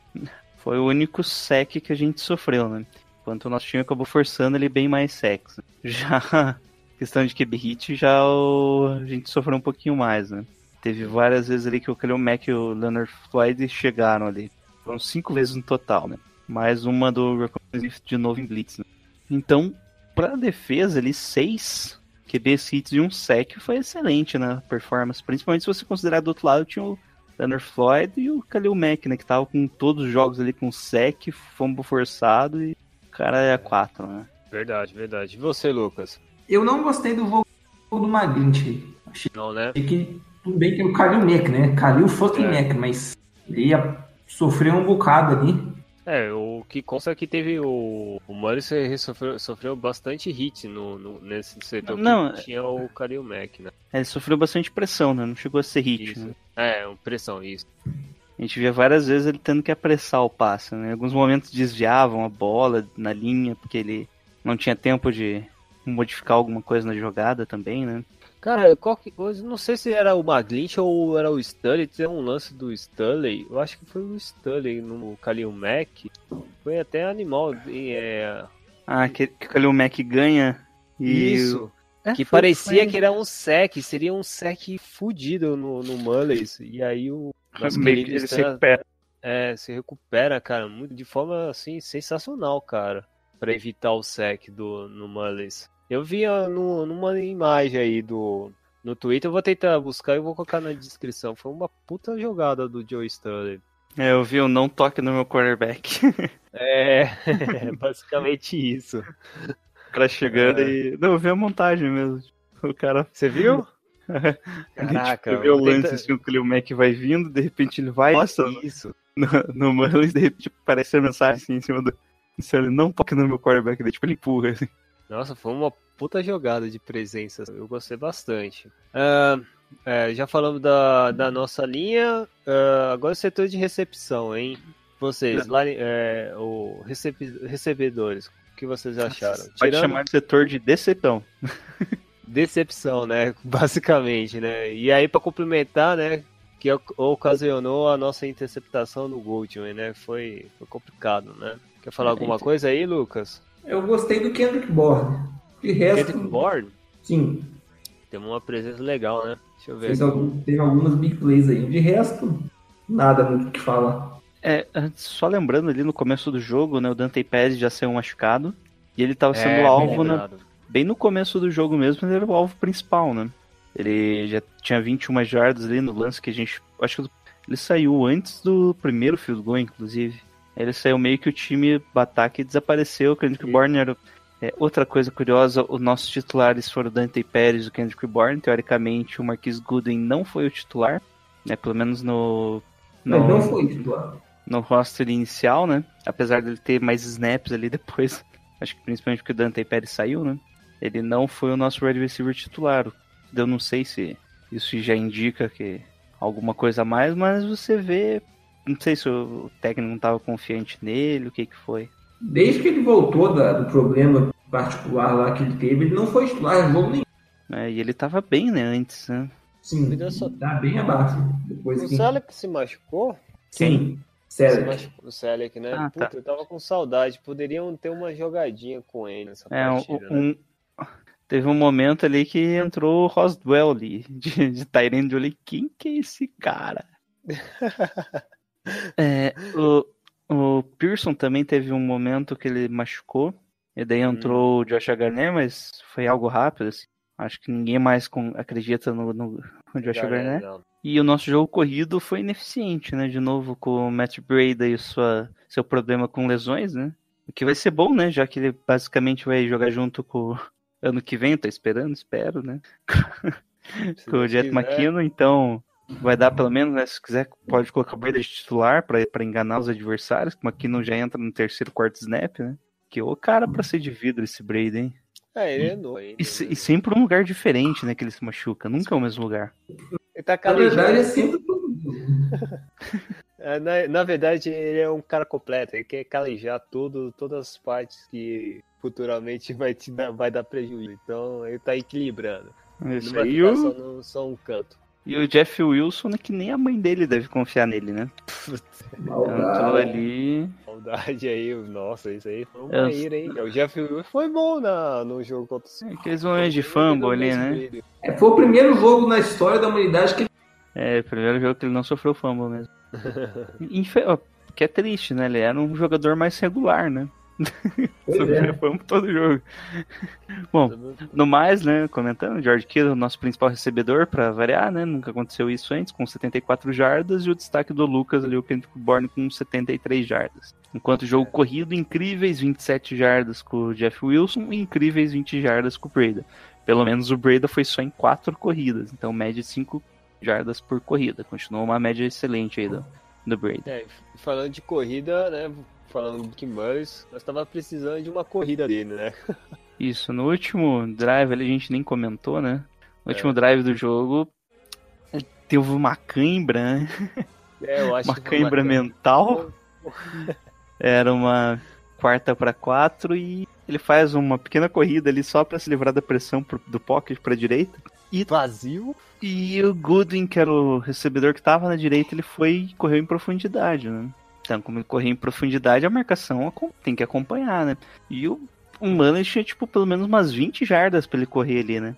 Foi o único sec que a gente sofreu, né? Enquanto o nosso time acabou forçando ele bem mais sex. Já questão de QB hit, já o- a gente sofreu um pouquinho mais, né? Teve várias vezes ali que o Kalil Mack e o Leonard Floyd chegaram ali. Foram cinco vezes no total, né? Mais uma do Smith de novo em Blitz, né? Então, pra defesa ali, seis QB hits e um sec foi excelente, né? Performance. Principalmente se você considerar do outro lado, tinha o Leonard Floyd e o Kalil Mack, né? Que tava com todos os jogos ali com sec, fombo forçado e o cara é 4, né? Verdade, verdade. E você, Lucas? Eu não gostei do jogo do Maglint. Achei Não, né? que tudo bem que é o Kalil Mack, né? Kalil fucking É. Mack, mas ele ia sofrer um bocado ali. É, o que consta é que teve o. O Murray ele sofreu, sofreu bastante hit no, no- nesse setor. que Não, tinha o Kalil Mack, né? Ele sofreu bastante pressão, né? Não chegou a ser hit, né? É, um pressão, isso. A gente via várias vezes ele tendo que apressar o passe, né? Em alguns momentos desviavam a bola na linha, porque ele não tinha tempo de modificar alguma coisa na jogada também, né? Cara, qual que, eu não sei se era o Maglint ou era o Stanley. Tem um lance do Stanley. Eu acho que foi o Stanley no Kalil Mack. Foi até animal. É, Ah, que, que o Kalil Mack ganha e... Isso. É, Que foi- parecia foi- que era um sec, seria um sec fudido no, no Mullins. E aí o meio que ele se recupera. é, se recupera, cara, muito, de forma assim sensacional, cara, Pra evitar o sec do no Mullins. Eu vi no, numa imagem aí do no Twitter, eu vou tentar buscar e vou colocar na descrição. Foi uma puta jogada do Joe Stanley. É, eu vi o não toque no meu quarterback. É, basicamente isso. o cara chegando É. e... Não, eu vi a montagem mesmo. O cara... Você viu? Caraca, eu eu vi o lance assim, o Kalil Mack vai vindo, de repente ele vai... Nossa, Isso. no, no Mullins, de repente aparece a mensagem assim, em cima do... Ele não toque no meu quarterback, daí tipo ele empurra, assim. Nossa, foi uma puta jogada de presença. Eu gostei bastante. Ah, é, já falamos da, da nossa linha. ah, agora o setor de recepção, hein? Vocês, lá, é, o recebe- recebedores, o que vocês acharam? Pode Tirando chamar de setor de decepção. decepção, né? Basicamente, né? E aí, pra complementar, né? Que oc- ocasionou a nossa interceptação no Goldman, né? Foi, foi complicado, né? Quer falar alguma coisa aí, Lucas? Eu gostei do Kendrick Bourne. De resto, Kendrick Bourne sim, tem uma presença legal, né? Deixa eu ver. fez algum, teve algumas big plays aí. De resto, nada muito o que falar. É, só lembrando ali no começo do jogo, né, o Dante Pérez já saiu machucado. E ele tava sendo É, alvo lembrado. bem no começo do jogo mesmo, ele era o alvo principal, né? Ele já tinha 21 jardas ali no lance que a gente. Acho que ele saiu antes do primeiro field goal, inclusive. Ele saiu meio que o time do ataque desapareceu. O Kendrick Bourne era. É, outra coisa curiosa, os nossos titulares foram o Dante Pérez e o Kendrick Bourne. Teoricamente, o Marquis Gooden não foi o titular, né? Pelo menos no. Mas no- não foi titular. no roster inicial, né? Apesar dele ter mais snaps ali depois. Acho que principalmente porque o Dante Pérez saiu, né? Ele não foi o nosso wide receiver titular. Eu não sei se isso já indica que alguma coisa a mais, mas você vê. Não sei se o técnico não estava confiante nele, o que que foi. Desde que ele voltou da- do problema particular lá que ele teve, ele não foi titular em jogo nenhum. É, e ele tava bem, né, antes, né? Sim, só- tá bem abaixo. Depois O que... Selec se machucou? Sim, Se sério. machucou, o Selec, né? Ah, tá. Puta, eu tava com saudade. Poderiam ter uma jogadinha com ele nessa É, um, partida, né? um- teve um momento ali que entrou o Roswell ali, de, de Tyrande. Eu olhei, quem que é esse cara? É, o, o Pearson também teve um momento que ele machucou. E daí entrou o Josh Garner, mas foi algo rápido. assim. Acho que ninguém mais com- acredita no, no, no Josh Garner. não. E o nosso jogo corrido foi ineficiente, né? De novo com o Matt Breda e sua, seu problema com lesões, né? O que vai ser bom, né? Já que ele basicamente vai jogar junto com o ano que vem, tô esperando, espero, né? Com o Jet. McKinnon, então vai dar pelo menos, né? Se quiser, pode colocar o Breda de titular pra pra enganar os adversários, que o McKinnon já entra no terceiro, quarto snap, né? Que o cara pra ser de vidro esse Breda, hein? É, ele é novo E, né? e sempre um lugar diferente, né? Que ele se machuca, nunca é o mesmo lugar. Ele tá Na verdade, é sempre. É, Na, na verdade, ele é um cara completo. Ele quer calejar tudo, todas as partes que futuramente vai, te dar, vai dar prejuízo. Então, ele tá equilibrando. Ele Isso não vai aí. ficar o- só, no- só um canto. E o Jeff Wilson é que nem a mãe dele deve confiar nele, né? Entrou Maldade. ali. Maldade aí, nossa, isso aí foi um Eu- banheiro, hein? O Jeff Wilson foi bom na, no jogo contra o é, Aqueles momentos de fumble ali, né? É, foi o primeiro jogo na história da humanidade que ele É, o primeiro jogo que ele não sofreu fumble mesmo. Infe... Que é triste, né? Ele era um jogador mais regular, né? Sofreu é. todo jogo. Bom, no mais, né, comentando, George Kittle, nosso principal recebedor, pra variar, né, nunca aconteceu isso antes, com 74 jardas, e o destaque do Lucas ali, o Kendrick Bourne, com 73 jardas. Enquanto o jogo corrido, incríveis 27 jardas com o Jeff Wilson e incríveis 20 jardas com o Breda. Pelo menos o Breda foi só em 4 corridas, então média de 5 jardas por corrida. Continuou uma média excelente aí do, do Breda. É, falando de corrida, né? Falando do Kim Burris, nós tava precisando de uma corrida dele, né? Isso, no último drive ali a gente nem comentou, né? No último É. drive do jogo, teve uma cãibra, né? É, eu acho uma cãibra mental. Era uma quarta para quatro e ele faz uma pequena corrida ali só para se livrar da pressão pro- do pocket para direita. vazio. E o Goodwin, que era o recebedor que estava na direita, ele foi e correu em profundidade, né? Então, como ele correu em profundidade, a marcação tem que acompanhar, né? E o, o Mullen tinha, tipo, pelo menos umas 20 jardas para ele correr ali, né?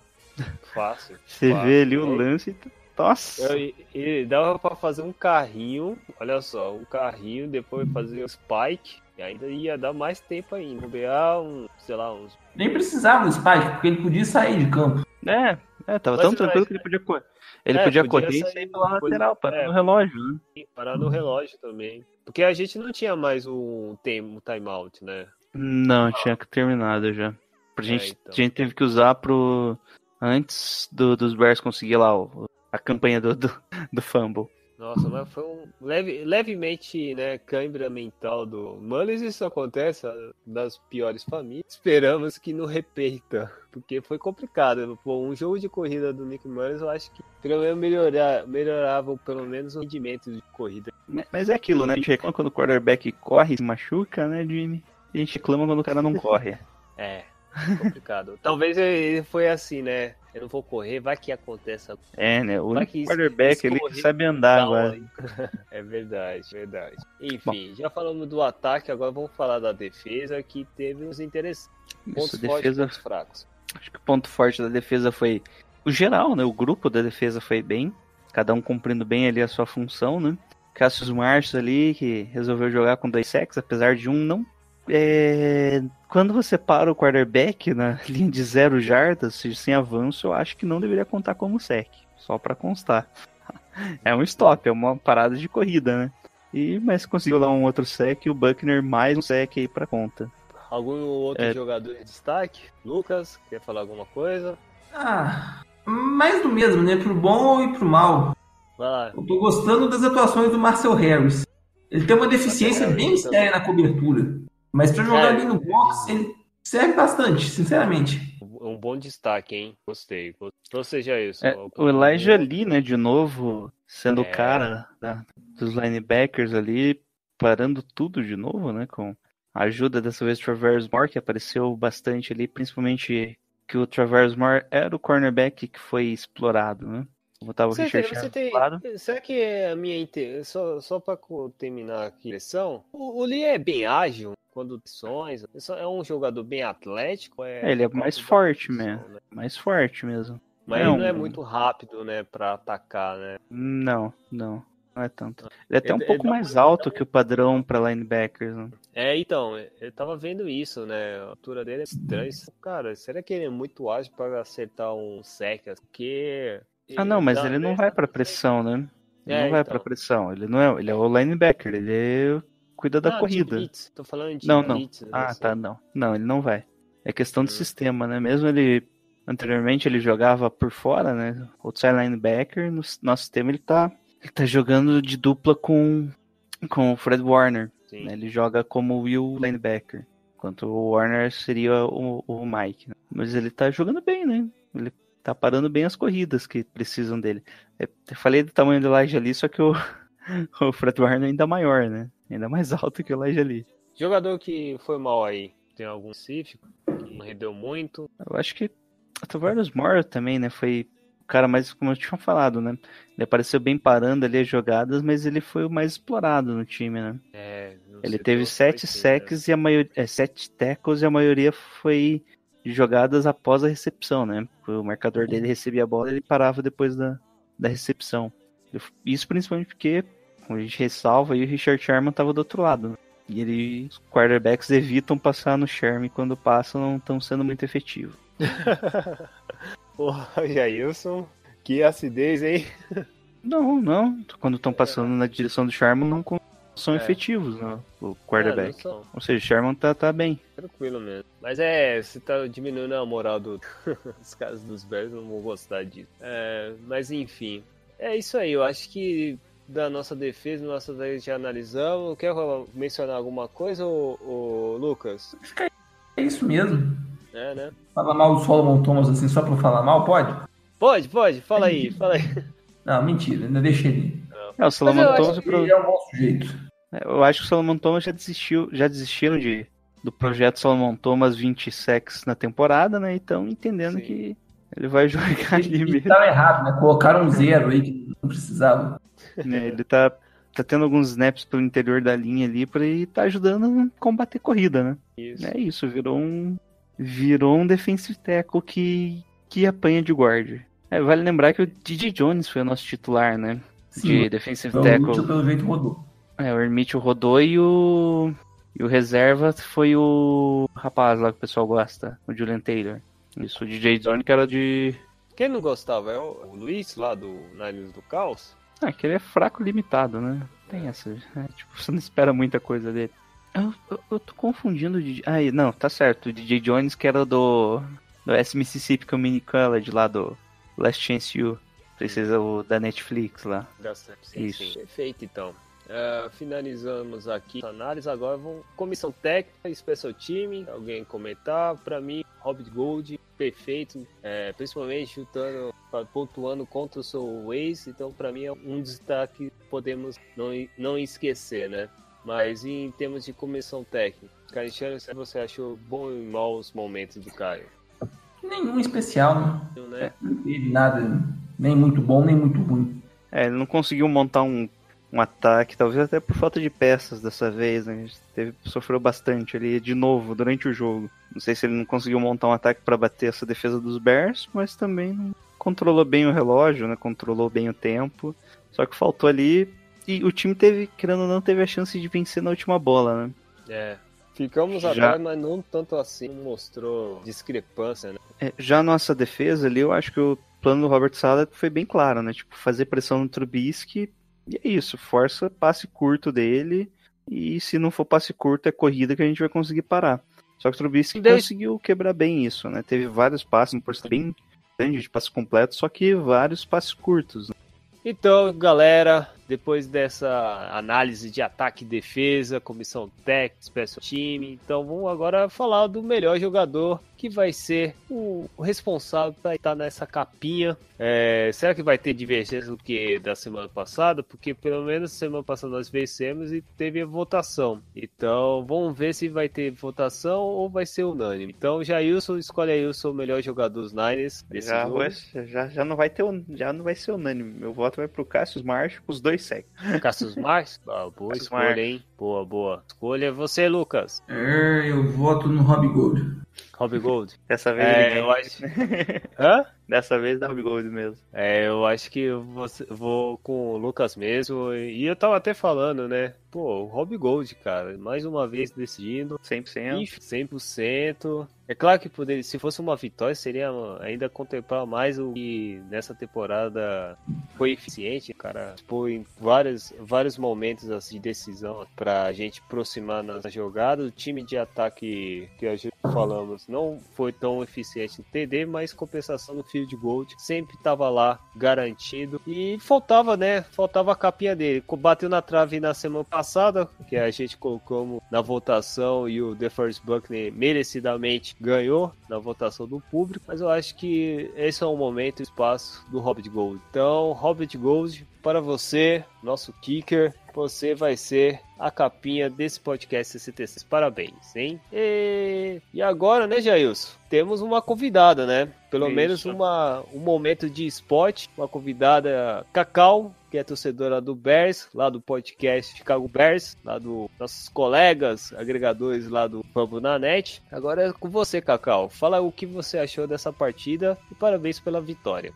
Fácil. Você Fácil. vê ali o lance e... Nossa! E, e dava pra fazer um carrinho, olha só, um carrinho, depois fazer o spike, e ainda ia dar mais tempo ainda. Bobear um, sei lá, uns. nem precisava do Spike, porque ele podia sair de campo. É, é tava Mas- tão tranquilo que ele podia correr. Ele É, podia, podia correr e sair- sair pela lateral, parar é. no relógio, né? parar no relógio também. Porque a gente não tinha mais um, um timeout, né? Não, tinha que terminado já. Pra É, gente, então. a gente teve que usar pro. Antes do- dos Bears conseguir lá o- a campanha do, do, do fumble. Nossa, mas foi um leve, levemente, né, câimbra mental do Mullins, isso acontece ah, das piores famílias. Esperamos que não repita, porque foi complicado. Pô, um jogo de corrida do Nick Mullins, eu acho que pelo menos melhorar, melhorava pelo menos o rendimento de corrida. Mas é aquilo, né? A gente reclama quando o quarterback corre e se machuca, né, Jimmy? E a gente reclama quando o cara não corre. É, complicado. Talvez ele foi assim, né? Eu não vou correr, vai que aconteça. É, né? O quarterback ele sabe andar agora. É verdade, verdade. Enfim, já falamos do ataque, agora vamos falar da defesa, que teve uns interessantes. Pontos Isso, fortes defesa pontos fracos. Acho que o ponto forte da defesa foi o geral, né? O grupo da defesa foi bem, cada um cumprindo bem ali a sua função, né? Cassius Marshall ali, que resolveu jogar com dois sacks, apesar de um não. É... Quando você para o quarterback na linha de zero jardas, sem avanço, eu acho que não deveria contar como sec, só pra constar. É um stop, é uma parada de corrida, né? E, mas conseguiu lá um outro sec e o Buckner mais um sec aí pra conta. Algum outro É. jogador de destaque? Lucas, quer falar alguma coisa? Ah, mais do mesmo, né? Pro bom e pro mal. Vai lá. Eu tô gostando das atuações do Marcel Harris. Ele tem uma deficiência bem séria na cobertura. Mas pra jogar É. ali no box, ele serve bastante, sinceramente. Um bom destaque, hein? Gostei. Ou seja isso. É, o Elijah Lee, né, de novo, sendo o É. cara da- dos linebackers ali, parando tudo de novo, né, com a ajuda dessa vez do Travers Moore, que apareceu bastante ali, principalmente que o Travers Moore era o cornerback que foi explorado, né? Botava o Você Richard tem, Sherman lado. será que é a minha inte- só só para terminar aqui a questão, o, o Lee é bem ágil quando ações, é um jogador bem atlético, é, É, ele é mais forte mesmo. né? Mais forte mesmo. Mas Não. ele não é muito rápido, né, para atacar, né? Não, não. Não é tanto. Ele é até um Ele- pouco ele dá mais alto que o padrão para linebackers, né? É, então, eu tava vendo isso, né? A altura dele é estranha. Cara, será que ele é muito ágil para acertar um sec? Porque. Ah, não, mas ele não vai pra pressão, né? Ele É, não vai então. pra pressão. Ele não é, ele é o linebacker, ele é- cuida da Não, de corrida. blitz. Tô falando de Não, não. blitz, Ah, assim. tá, não. Não, ele não vai. É questão de Hum. sistema, né? Mesmo ele anteriormente ele jogava por fora, né? Outside linebacker, no nosso sistema ele tá ele tá jogando de dupla com com o Fred Warner, né? Ele joga como will linebacker, enquanto o Warner seria o, o Mike, né? Mas ele tá jogando bem, né? Ele tá parando bem as corridas que precisam dele. É, Eu falei do tamanho do Elijah ali, só que o, o Fred Warner é ainda maior, né? Ainda mais alto que o Elijah ali. Jogador que foi mal aí, tem algum específico? Que não rendeu muito? Eu acho que o Tavares Moore também, né? Foi o cara mais, como eu tinha falado, né? Ele apareceu bem parando ali as jogadas, mas ele foi o mais explorado no time, né? É, Ele teve sete sim, né? sacks e a maioria. É, sete tackles e a maioria foi de jogadas após a recepção, né? O marcador dele recebia a bola e ele parava depois da, da recepção. Isso principalmente porque, como a gente ressalva, aí o Richard Sherman estava do outro lado. né? E ele, os quarterbacks evitam passar no Sherman e quando passam não estão sendo muito efetivos. Porra, Jailson, que acidez, hein? Não, não. Quando estão passando na direção do Sherman não são É. efetivos, né? O É, quarterback. não são. Ou seja, o Sherman tá, tá bem. Tranquilo mesmo. Mas é, você tá diminuindo a moral do... dos caras dos Bears, eu não vou gostar disso. É, mas enfim, é isso aí. Eu acho que da nossa defesa, nossa defesa já analisamos. Quer mencionar alguma coisa, ô, ô, Lucas? Acho que é isso mesmo. É, né? Falar mal do Solomon Thomas assim só pra falar mal, pode? Pode, pode, fala aí, fala aí. Não, mentira, ainda deixa ele. É, o Solomon acho Thomas. pro- Ele é um bom sujeito. Eu acho que o Solomon Thomas já desistiu, já desistiram de, do projeto Solomon Thomas 20 sacks na temporada, né? Então entendendo Sim. que ele vai jogar ali Ele mesmo. tava errado, né? Colocaram um zero aí que não precisava. né? Ele tá, tá tendo alguns snaps pelo interior da linha ali pra ele tá ajudando a combater corrida, né? Isso. É isso, virou um. Virou um defensive tackle que, que apanha de guard. É, vale lembrar que o DJ Jones foi o nosso titular, né? De Sim, defensive o tackle. Pelo jeito rodou. É, o Hermitio rodou e o. E o reserva foi o rapaz lá que o pessoal gosta, o Julian Taylor. Isso, o DJ Zone que era de. Quem não gostava é o Luiz, lá do Niners do Caos? Ah, que ele é fraco limitado, né? Tem essa. é, tipo, você não espera muita coisa dele. Eu, eu, eu tô confundindo o DJ. Ah, não, tá certo. O DJ Jones que era do. Do S Mississippi Community College lá do Last Chance U. É o da Netflix lá. Da Isso. sim. Perfeito, então. Ah, finalizamos aqui a análise. Agora vamos. Comissão técnica, special time. Alguém comentar? Pra mim, Hobbit Gold, perfeito. É, principalmente chutando, pontuando contra o seu ex. Então, pra mim, é um destaque que podemos não, não esquecer, né? Mas em termos de comissão técnica, Caixano, se você achou bom e maus momentos do Caio? Nenhum especial, né? Né? Não teve nada, nem muito bom, nem muito ruim. É, ele não conseguiu montar um, um ataque, talvez até por falta de peças dessa vez, né? A gente teve, sofreu bastante ali de novo durante o jogo. Não sei se ele não conseguiu montar um ataque para bater essa defesa dos Bears, mas também não controlou bem o relógio, né? Controlou bem o tempo. Só que faltou ali e o time teve, querendo ou não, teve a chance de vencer na última bola, né? É. Ficamos Já- atrás, mas não tanto assim. Mostrou discrepância, né? É, já a nossa defesa ali, eu acho que o plano do Robert Sala foi bem claro, né? Tipo, fazer pressão no Trubisky e é isso, força passe curto dele e se não for passe curto é corrida que a gente vai conseguir parar. Só que o Trubisky Desde- conseguiu quebrar bem isso, né? Teve vários passes, um porcento bem grande de passe completo, só que vários passes curtos. né? Então, galera, depois dessa análise de ataque e defesa, comissão técnica, special time, então vamos agora falar do melhor jogador que vai ser o o responsável para estar nessa capinha. É, será que vai ter divergência do que da semana passada? Porque pelo menos semana passada nós vencemos e teve a votação. Então vamos ver se vai ter votação ou vai ser unânime. Então, Jailson, escolhe aí o seu melhor jogador dos Niners Já, vai- já, já não vai ter, já não vai ser unânime. Meu voto vai pro Cassius Marsh os dois secs. Cassius Marques? Ah, boa Cassius escolha, Marques. hein? Boa, boa. Escolha você, Lucas. É, eu voto no Rob Gold. Rob Gold. Dessa vez É, eu acho. Hã? Dessa vez dá o Gold mesmo. É, eu acho que eu vou, vou com o Lucas mesmo. E eu tava até falando, né? Pô, o Rob Gold, cara, mais uma vez decidindo. 100%. Ih, 100%. É claro que poderia, se fosse uma vitória, seria ainda contemplar mais o que nessa temporada foi eficiente, cara. Foi em vários, vários momentos assim, de decisão pra gente aproximar nas jogadas. O time de ataque que a gente falamos não foi tão eficiente no TD, mas compensação no field goal sempre tava lá garantido. E faltava, né? Faltava a capinha dele. Bateu na trave na semana passada que a gente colocou na votação e o DeForest Buckner merecidamente ganhou na votação do público, mas eu acho que esse é o momento e espaço do Hobbit Gold. Então, Hobbit Gold, para você, nosso kicker, você vai ser a capinha desse podcast 66. Parabéns, hein? E, e agora, né, Jailson? Temos uma convidada, né? Pelo Isso. menos uma, um momento de spot. Uma convidada Cacau, que é torcedora do Bears, lá do podcast Chicago Bears, lá do nossos colegas agregadores lá do Fumble na Net. Agora é com você, Cacau. Fala o que você achou dessa partida e parabéns pela vitória.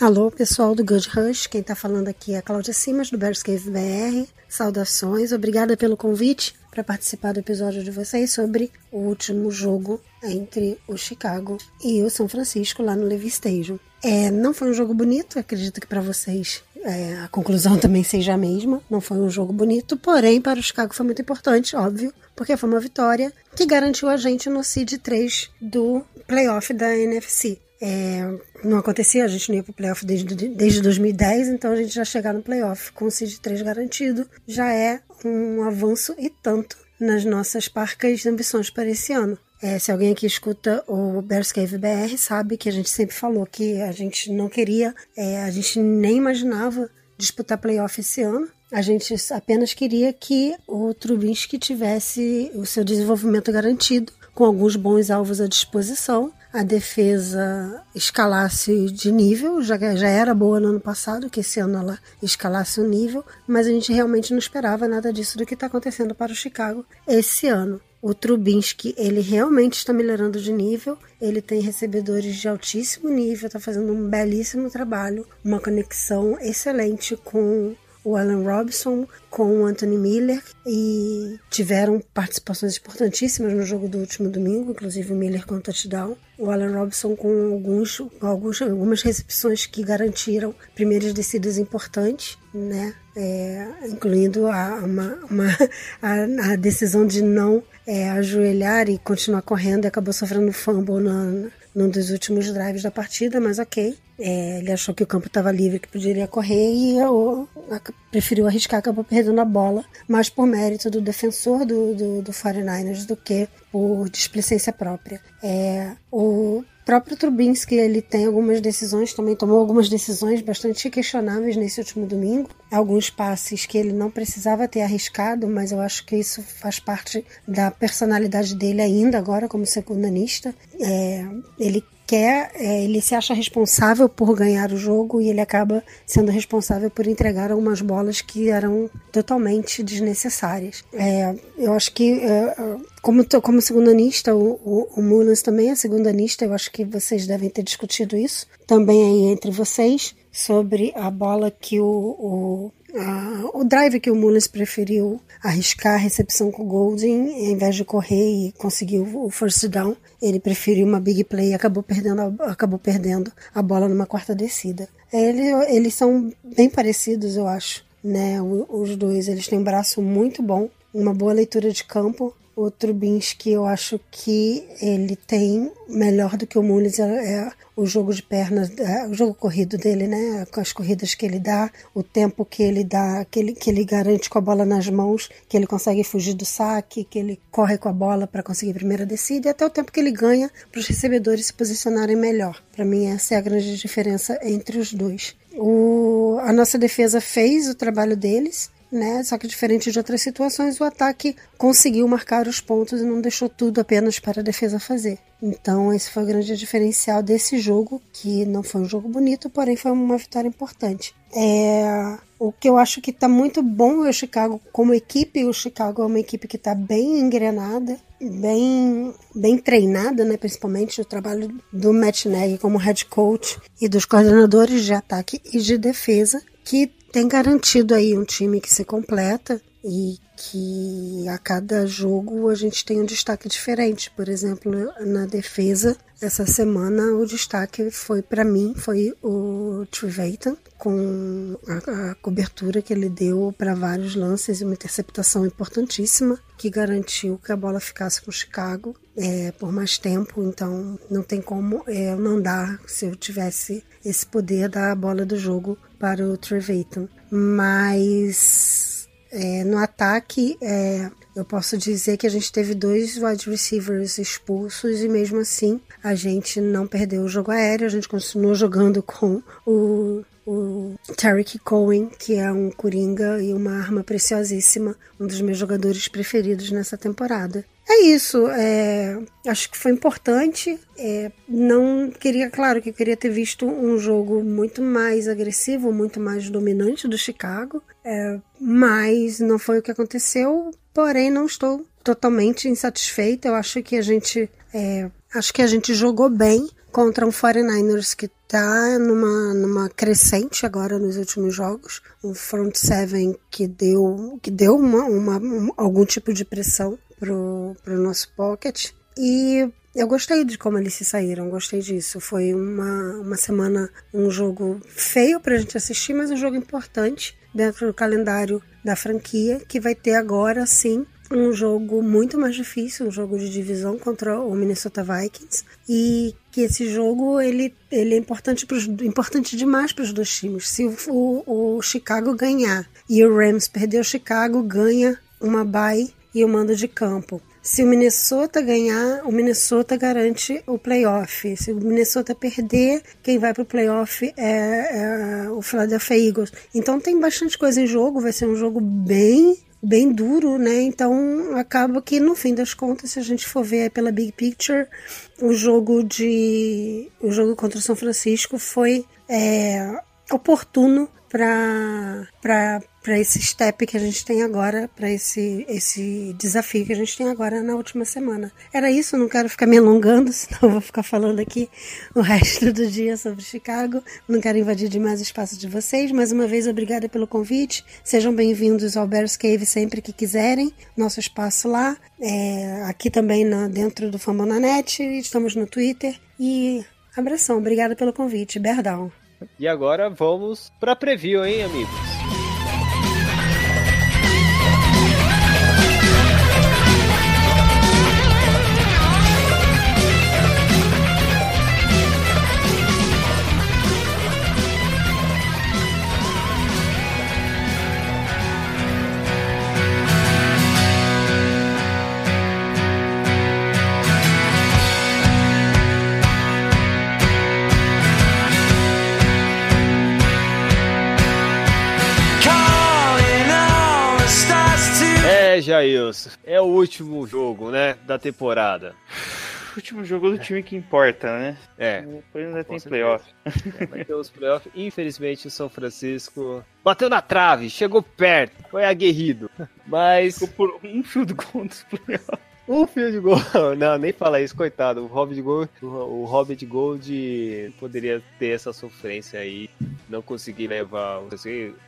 Alô, pessoal do Good Rush, quem tá falando aqui é a Cláudia Simas, do Bears Cave BR. Saudações, obrigada pelo convite para participar do episódio de vocês sobre o último jogo entre o Chicago e o São Francisco lá no Levi Stadium. É, não foi um jogo bonito, acredito que para vocês é, a conclusão também seja a mesma. Não foi um jogo bonito, porém para o Chicago foi muito importante, óbvio, porque foi uma vitória que garantiu a gente no seed 3 do playoff da NFC. É, não acontecia, a gente não ia pro playoff desde, desde 2010, então a gente já chegar no playoff com o seed 3 garantido já é um avanço e tanto nas nossas parcas ambições para esse ano. É, se alguém aqui escuta o Bears Cave BR sabe que a gente sempre falou que a gente não queria, é, a gente nem imaginava disputar playoff esse ano. A gente apenas queria que o Trubinsky tivesse o seu desenvolvimento garantido, com alguns bons alvos à disposição. A defesa escalasse de nível, já, já era boa no ano passado, que esse ano ela escalasse o nível, mas a gente realmente não esperava nada disso do que está acontecendo para o Chicago esse ano. O Trubinsky, ele realmente está melhorando de nível, ele tem recebedores de altíssimo nível, está fazendo um belíssimo trabalho, uma conexão excelente com o Allen Robinson, com o Anthony Miller e tiveram participações importantíssimas no jogo do último domingo, inclusive o Miller com touchdown. O Allen Robinson com alguns, alguns, algumas recepções que garantiram primeiras descidas importantes, né? É, incluindo a, uma, uma, a, a decisão de não é, ajoelhar e continuar correndo e acabou sofrendo fumble na, num dos últimos drives da partida, mas ok. É, ele achou que o campo estava livre, que poderia correr e eu, preferiu arriscar, acabou perdendo a bola, mais por mérito do defensor do, do, do 49ers do que por displicência própria. É, o próprio Trubinsky ele tem algumas decisões, também tomou algumas decisões bastante questionáveis nesse último domingo. Alguns passes que ele não precisava ter arriscado, mas eu acho que isso faz parte da personalidade dele ainda agora como secundanista. É, ele quer, é, ele se acha responsável por ganhar o jogo e ele acaba sendo responsável por entregar algumas bolas que eram totalmente desnecessárias. É, eu acho que, é, como, como segundanista, o, o, o Mullins também é segundanista, eu acho que vocês devem ter discutido isso também aí entre vocês sobre a bola que o, o Uh, o drive que o Mullins preferiu arriscar a recepção com o Golding, em vez de correr e conseguir o first down, ele preferiu uma big play e acabou perdendo a, acabou perdendo a bola numa quarta descida. Ele, eles são bem parecidos, eu acho, né? Os dois, eles têm um braço muito bom, uma boa leitura de campo. O Trubinsky, eu acho que ele tem melhor do que o Mullins é, é o jogo de pernas, é, o jogo corrido dele, né? Com as corridas que ele dá, o tempo que ele dá, que ele, que ele garante com a bola nas mãos, que ele consegue fugir do saque, que ele corre com a bola para conseguir a primeira descida, e até o tempo que ele ganha para os recebedores se posicionarem melhor. Para mim, essa é a grande diferença entre os dois. O, a nossa defesa fez o trabalho deles, né? Só que diferente de outras situações, o ataque conseguiu marcar os pontos e não deixou tudo apenas para a defesa fazer. Então, esse foi o grande diferencial desse jogo, que não foi um jogo bonito, porém foi uma vitória importante. É, o que eu acho que está muito bom é o Chicago como equipe. O Chicago é uma equipe que está bem engrenada, bem, bem treinada, né? principalmente o trabalho do Matt Nagy como head coach e dos coordenadores de ataque e de defesa, que tem garantido aí um time que se completa e que a cada jogo a gente tem um destaque diferente. Por exemplo, na defesa, essa semana o destaque foi para mim foi o Trevathan com a, a, cobertura que ele deu para vários lances e uma interceptação importantíssima que garantiu que a bola ficasse com o Chicago é, por mais tempo. Então não tem como é, eu não dar se eu tivesse esse poder da bola do jogo para o Trevathan. Mas É, no ataque, é, eu posso dizer que a gente teve dois wide receivers expulsos e mesmo assim a gente não perdeu o jogo aéreo, a gente continuou jogando com o o Tarek Cohen, que é um coringa e uma arma preciosíssima, um dos meus jogadores preferidos nessa temporada. É isso, é, acho que foi importante. É, não queria, claro que eu queria ter visto um jogo muito mais agressivo, muito mais dominante do Chicago, é, mas não foi o que aconteceu. Porém, não estou totalmente insatisfeita. Eu acho que a gente, é, acho que a gente jogou bem contra um 49ers que está numa, numa crescente agora nos últimos jogos. Um front seven que deu, que deu uma, uma, um, algum tipo de pressão pro, pro nosso pocket. E eu gostei de como eles se saíram, gostei disso. Foi uma, uma semana, um jogo feio pra gente assistir, mas um jogo importante dentro do calendário da franquia, que vai ter agora sim um jogo muito mais difícil, um jogo de divisão contra o Minnesota Vikings e que esse jogo ele, ele é importante, pros, importante demais para os dois times. Se o, o, o, Chicago ganhar e o Rams perder o Chicago, ganha uma bye e o mando de campo. Se o Minnesota ganhar, o Minnesota garante o playoff. Se o Minnesota perder, quem vai para o playoff é, é o Philadelphia Eagles. Então tem bastante coisa em jogo, vai ser um jogo bem bem duro, né? Então acaba que no fim das contas, se a gente for ver pela big picture, o jogo de o jogo contra o São Francisco foi é, oportuno para para esse step que a gente tem agora, para esse, esse desafio que a gente tem agora na última semana. Era isso, não quero ficar me alongando, senão vou ficar falando aqui o resto do dia sobre Chicago. Não quero invadir demais o espaço de vocês. Mais uma vez, obrigada pelo convite. Sejam bem-vindos ao Bears Cave sempre que quiserem. Nosso espaço lá, é, aqui também na, dentro do Famonanet, estamos no Twitter. E abração, obrigada pelo convite. Berdão. E agora vamos para preview, hein, amigos? Jailson, é o último jogo, né, da temporada. O último jogo do time que importa, né? É. Depois ainda tem playoff. É, vai ter os playoffs. Infelizmente, o São Francisco bateu na trave, chegou perto, foi aguerrido. Mas. Ficou por um fio do gol dos playoffs. Um field goal. Não, nem fala isso, coitado. O Hobbit Gold, o Hobbit Gold poderia ter essa sofrência aí, não conseguir levar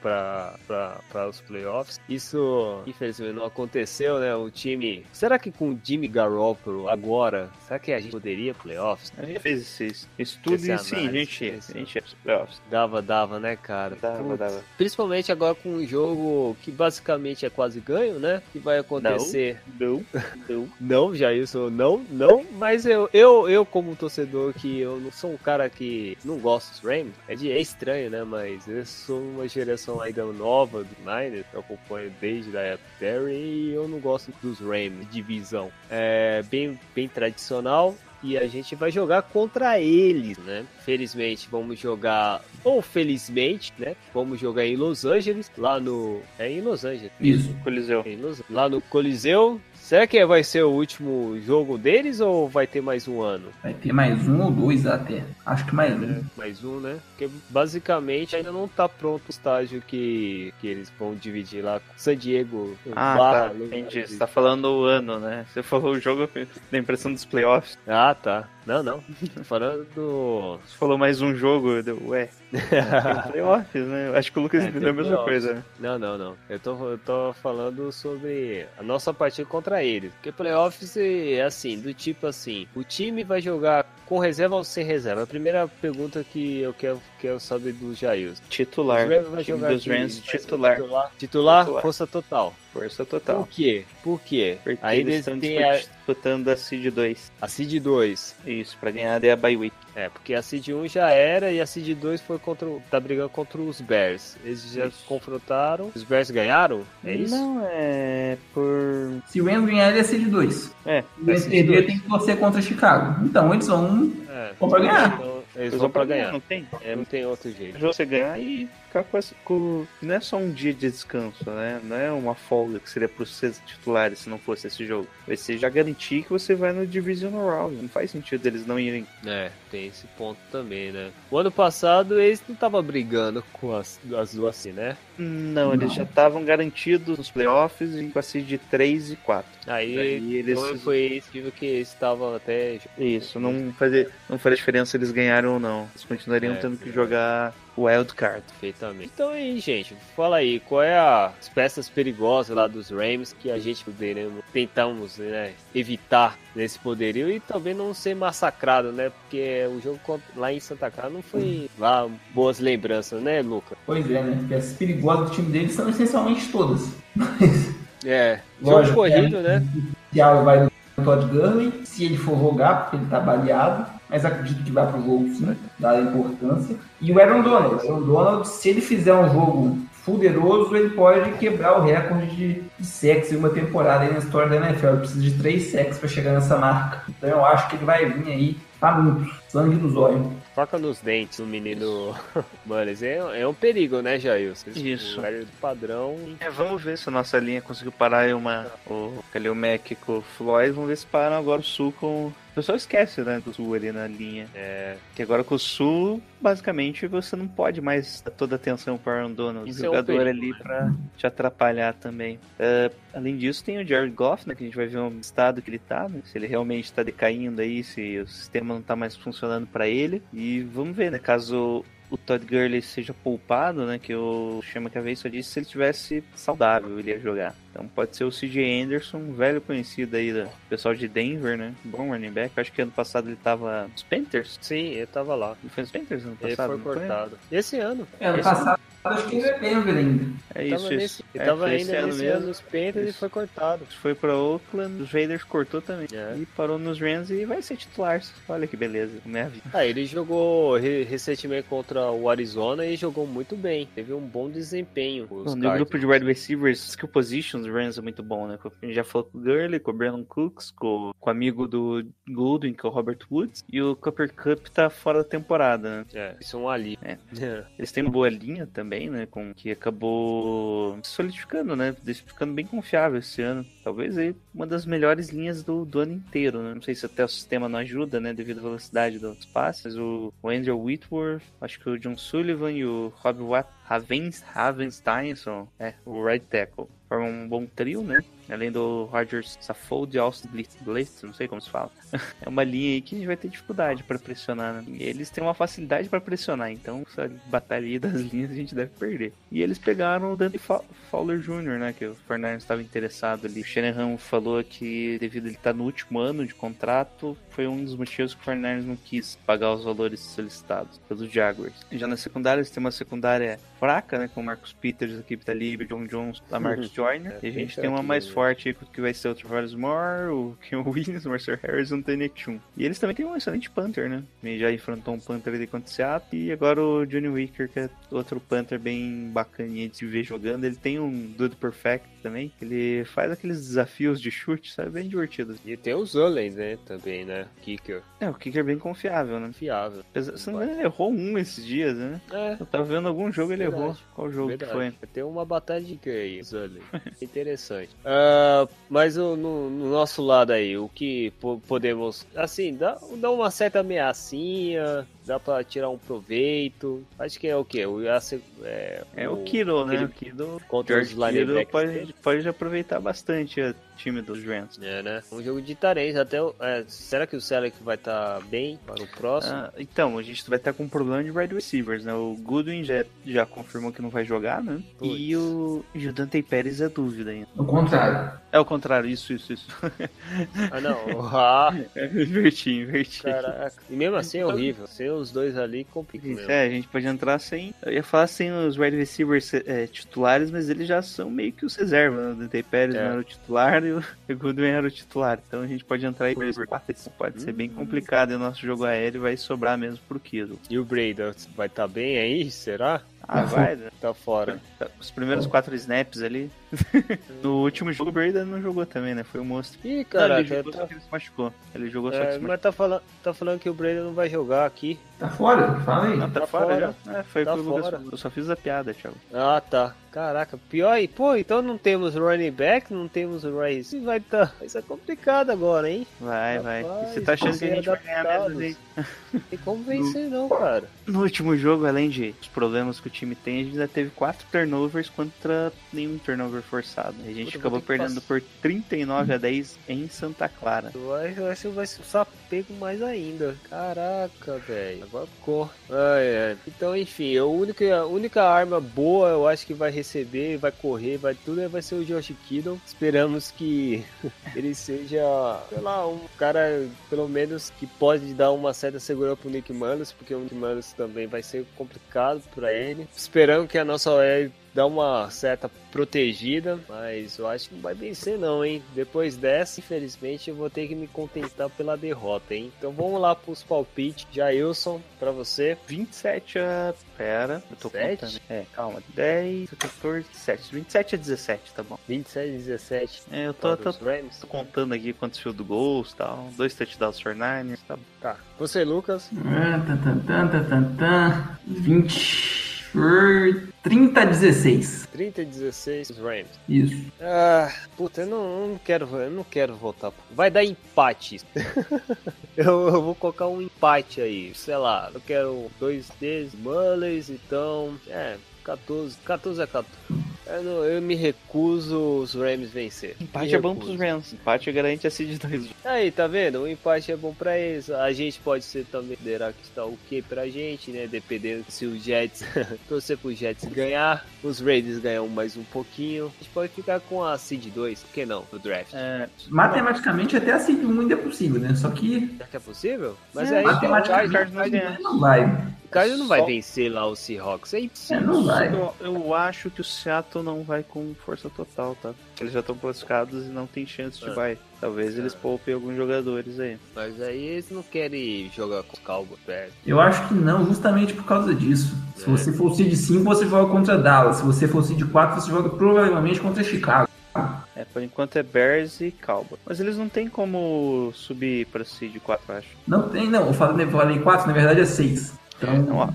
para os playoffs. Isso, infelizmente, não aconteceu, né? O time. Será que com o Jimmy Garoppolo agora, será que a gente poderia playoffs? A gente fez esse estudo e sim, a gente, a gente ia playoffs. Dava, dava, né, cara? Dava, Putz, dava. Principalmente agora com um jogo que basicamente é quase ganho, né? Que vai acontecer. Não, não, não. Não, Jailson, não, não, mas eu, eu, eu como torcedor que eu não sou um cara que não gosta dos Rams, é, de, é estranho, né, mas eu sou uma geração ainda nova do Niners, eu acompanho desde a época Terry e eu não gosto dos Rams, divisão. É bem, bem tradicional, e a gente vai jogar contra eles, né? Felizmente vamos jogar, ou felizmente, né? Vamos jogar em Los Angeles, lá no. É em Los Angeles. Isso, Coliseu. Los... Lá no Coliseu, Será que vai ser o último jogo deles ou vai ter mais um ano? Vai ter mais um ou dois até. Acho que mais um. É, mais um, né? Porque basicamente ainda não tá pronto o estágio que, que eles vão dividir lá com San Diego. Ah, barra, tá. Entendi. Você tá falando o ano, né? Você falou o jogo da impressão dos playoffs. Ah, tá. Não, não. Falando do. Você falou mais um jogo, deu, ué. Playoffs, né? Acho que o Lucas é, entendeu a mesma coisa. Não, não, não. Eu tô, eu tô falando sobre a nossa partida contra eles. Porque playoffs é assim, do tipo assim, o time vai jogar com reserva ou sem reserva? A primeira pergunta que eu quero, que eu saber do Jair. Titular. Vai jogar dos Rams, titular. Titular, titular, força total. Força Por total. quê? Por quê? Porque Ainda eles estão tem a, disputando a Seed 2. a Seed 2. Isso, pra ganhar daí a bye week. É, porque a Seed 1 já era e a Seed 2 foi contra, o- tá brigando contra os Bears. Eles já Isso. confrontaram. Os Bears ganharam? É isso? Não, é por... Se o Rams ganhar, ele é seed 2. É, Se o Rams perder, tem que torcer contra Chicago. Então, eles vão É. Vão pra ganhar. Então, eles vão pra ganhar. Não tem? É, não tem outro jeito. você ganhar e ficar com, essa, com. Não é só um dia de descanso, né? Não é uma folga que seria pros seus titulares se não fosse esse jogo. Vai ser já garantir que você vai no Divisional Round. Não faz sentido eles não irem. É, tem esse ponto também, né? O ano passado eles não estavam brigando com as, as duas assim, né? Não, eles já estavam garantidos nos playoffs e com a seed 3 e 4. Aí, Daí eles- então foi esse tipo que eles estavam até. Isso, não fazer, não faria diferença eles ganharam ou não. Eles continuariam É, tendo que é. jogar o Wild Card. Perfeitamente. Então aí, gente, fala aí, qual é as peças perigosas lá dos Rams que a gente poderemos, tentamos né, evitar nesse poderio e também não ser massacrado, né? Porque o jogo lá em Santa Clara não foi lá boas lembranças, né, Luca? Pois é, né? Porque as perigosas do time deles são essencialmente todas. Mas, É, jogo lógico, corrido, é, né? O vai no Todd Gurley, se ele for jogar, porque ele tá baleado. Mas acredito que vai pro jogo sim, dada a importância. E o Aaron Donald. O Aaron Donald, se ele fizer um jogo fuderoso, ele pode quebrar o recorde de, de sacks em uma temporada aí na história da NFL. Ele precisa de três sacks para chegar nessa marca. Então eu acho que ele vai vir aí faminto, sangue nos olhos. Faca nos dentes, o menino. Mano, é, é um perigo, né, Jair? Isso. O padrão. É, vamos ver se a nossa linha conseguiu parar aí uma, o Kalil Mack com o Floyd. Vamos ver se param agora o Sul com. O pessoal esquece, né, do Sul ali na linha. É, Que agora com o Sul, basicamente, você não pode mais dar toda a atenção para o Aaron Donald. Isso o é um jogador perigo, ali né? pra te atrapalhar também. É, além disso, tem o Jared Goff, né, que a gente vai ver o estado que ele tá, né, se ele realmente está decaindo aí, se o sistema não tá mais funcionando para ele. E vamos ver, né, caso o Todd Gurley seja poupado, né? Que o Chama que a vez só disse se ele tivesse saudável, ele ia jogar. Então pode ser o CJ Anderson, um velho conhecido aí do pessoal de Denver, né? Bom running back. Acho que ano passado ele tava nos Panthers. sim, eu tava lá. Ele foi nos Panthers ano Ele passado? foi não cortado. Esse ano. É, ano Esse passado, acho que ele é Denver ainda. É Tava isso, nesse- isso. Ele É, tava ainda nesse ano nos Panthers e foi cortado. Foi pra Oakland, os Raiders cortou também. É. E parou nos Rams e vai ser titular. Olha que beleza, minha vida. Ah, ele jogou re- recentemente contra o Arizona e jogou muito bem. Teve um bom desempenho. No grupo de wide receivers, skill positions, o Rams é muito bom, né? A gente já falou com o Gurley, com o Brandon Cooks, com, com o amigo do Goldwyn, que é o Robert Woods, e o Cooper Cup tá fora da temporada, né? É, isso é um ali. É. Eles têm uma boa linha também, né? Com que acabou solidificando, né? Ficando bem confiável esse ano. Talvez aí uma das melhores linhas do, do ano inteiro, né? Não sei se até o sistema não ajuda, né? Devido à velocidade dos passes. O, o Andrew Whitworth, acho que o John Sullivan e o Rob Watt Ravens, Ravenstein são é, o right tackle. Formam um bom trio, né? Além do Rogers Saffold e Austin Blitz, não sei como se fala. é uma linha aí que a gente vai ter dificuldade para pressionar, né? Eles têm uma facilidade para pressionar, então essa batalha das linhas a gente deve perder. E eles pegaram o Dante Fowler Jr., né? Que o Fernandes estava interessado ali. O Shanahan falou que devido a ele estar no último ano de contrato, foi um dos motivos que o Fernandes não quis pagar os valores solicitados pelos Jaguars. Já na secundária, eles têm uma secundária fraca, né? Com o Marcus Peters, aqui tá livre, John Jones, Lamarcus Joyner. É, e a gente tem uma mais forte que vai ser o Travis Moore, o Ken Williams, o Marcel Harris e o Tony Chum. E eles também têm um excelente punter, né? Ele já enfrentou um punter ali contra o Seattle. E agora o Johnny Wicker, que é outro punter bem bacaninha de se ver jogando. Ele tem um Dude Perfect também. Ele faz aqueles desafios de chute, sabe? Bem divertido. E tem o Zullen, né? Também, né? Kicker. É, o kicker é bem confiável, né? Fiável. Apesar- Se não me engano, ele errou um esses dias, né? É. Eu tava vendo algum jogo ele Verdade. Qual jogo Verdade. que foi? Tem uma batalha de Zullen. Interessante. Ah, mas o- no, no nosso lado aí, o que po- podemos. Assim, dá, dá uma certa ameaçinha, dá pra tirar um proveito. Acho que é o quê? O, é, É o Kiro, né? O Kiro Contra os George Kittle linebackers. pode, pode aproveitar bastante o time dos Rams. É, né? Um jogo de tarens. Até, o- é, será que o Selleck vai estar bem para o próximo? Ah, então, a gente vai estar com um problema de wide receivers, né? O Goodwin já, já confirmou que não vai jogar, né? Putz. E o, e o Dante Pérez é dúvida ainda. No contrário. É o contrário, isso, isso, isso. Ah, não. Ah, É, inverti, inverti. caraca. E mesmo assim é horrível. Os dois ali, complica Isso, mesmo. é, a gente pode entrar sem. Eu ia falar sem os wide receivers é, titulares, mas eles já são meio que os reservas. Né? O Dante Pérez É. não era o titular e o Goodwin era o titular. Então a gente pode entrar aí por quatro. Isso pode ser bem complicado e o nosso jogo aéreo vai sobrar mesmo pro Kittle. E o Brady vai estar bem aí? Será? Ah, vai, né? Tá fora. Os primeiros quatro snaps ali. no último jogo o Brady não jogou também, né? Foi o monstro. Ih, Não, ele jogou tá- só que ele se machucou. Ele jogou só que é, se machucou. mas tá falando, tá falando que o Brady não vai jogar aqui. Tá fora? Fala aí. Não, tá, tá fora, fora. já? É, foi Tá o que o Lucas fora. falou. Eu só fiz a piada, Thiago. Ah, tá. Caraca, pior aí. Pô, então não temos running back, não temos Rice. Vai tá. Vai ser complicado agora, hein? Vai, vai. Rapaz, E você tá achando que a gente vai ganhar mesmo? aí? Não tem como vencer, não, cara. No último jogo, além de os problemas que o time tem, a gente já teve quatro turnovers contra nenhum turnover forçado. A gente Puta, acabou perdendo passar. por 39 a 10 em Santa Clara. Vai, vai, ser- vai ser sapego mais ainda. Caraca, velho. Agora ficou. Ai, ai. Então, enfim, a única, a única arma boa eu acho que vai receber, vai correr, vai tudo, é- vai ser o Josh Kittle. Esperamos que ele seja, sei lá, um cara, pelo menos, que pode dar uma certa segurança pro Nick Mullins, porque o Nick Mullins também vai ser complicado pra ele. Esperando que a nossa OL dá uma certa protegida, mas eu acho que não vai vencer não, hein? Depois dessa, infelizmente, eu vou ter que me contentar pela derrota, hein? Então vamos lá pros palpites. Jailson, pra você. 27 a. Pera, eu tô Sete? contando. É, calma. 10, 14, 7. 27 a 17, tá bom. 27 17 É, eu tô, tô, tô contando aqui quantos field goals e tal. Dois touchdowns for Niners, tá bom. Tá. Você, Lucas. Ah, Tan, tan, tan, tan, tan, tan. 20 por 30 a 16. 30 16 os Rams. Isso. Ah, puta, eu não, não quero, eu não quero voltar. Vai dar empate. eu, eu vou colocar um empate aí, sei lá. Eu quero dois deles, Mullers, então, é, 14, 14 a 14. Eu, não- eu me recuso os Rams vencer. Empate Me é bom recuso. pros Rams. Empate garante a seed 2. Aí, tá vendo? O empate é bom pra eles. A gente pode ser também considerar que está ok pra gente, né? Dependendo se os Jets torcer pro Jets ganhar, os Raiders ganham mais um pouquinho. A gente pode ficar com a seed 2, por que não? No draft. É, Matematicamente até a seed 1 ainda é possível, né? Só que Será que é possível? Mas É, aí tem o matematicamente Cardinals. Ganha. não vai. O Cardinals não vai vencer lá o Seahawks. É É, impossível. não vai. Eu, eu acho que o Seattle não vai com força total, tá? Eles já estão classificados e não tem chance de É. vai. Talvez eles poupem alguns jogadores aí. Mas aí eles não querem jogar com Cowboys perto. Eu acho que não, justamente por causa disso. Se É. você for seed 5, você joga contra Dallas. Se você for seed 4, você joga provavelmente contra Chicago. É, por enquanto é Bears e Cowboys. Mas eles não tem como subir pra seed 4, eu acho. Não tem, não. Eu falei, eu falei 4, na verdade é 6. Então, ó, ó,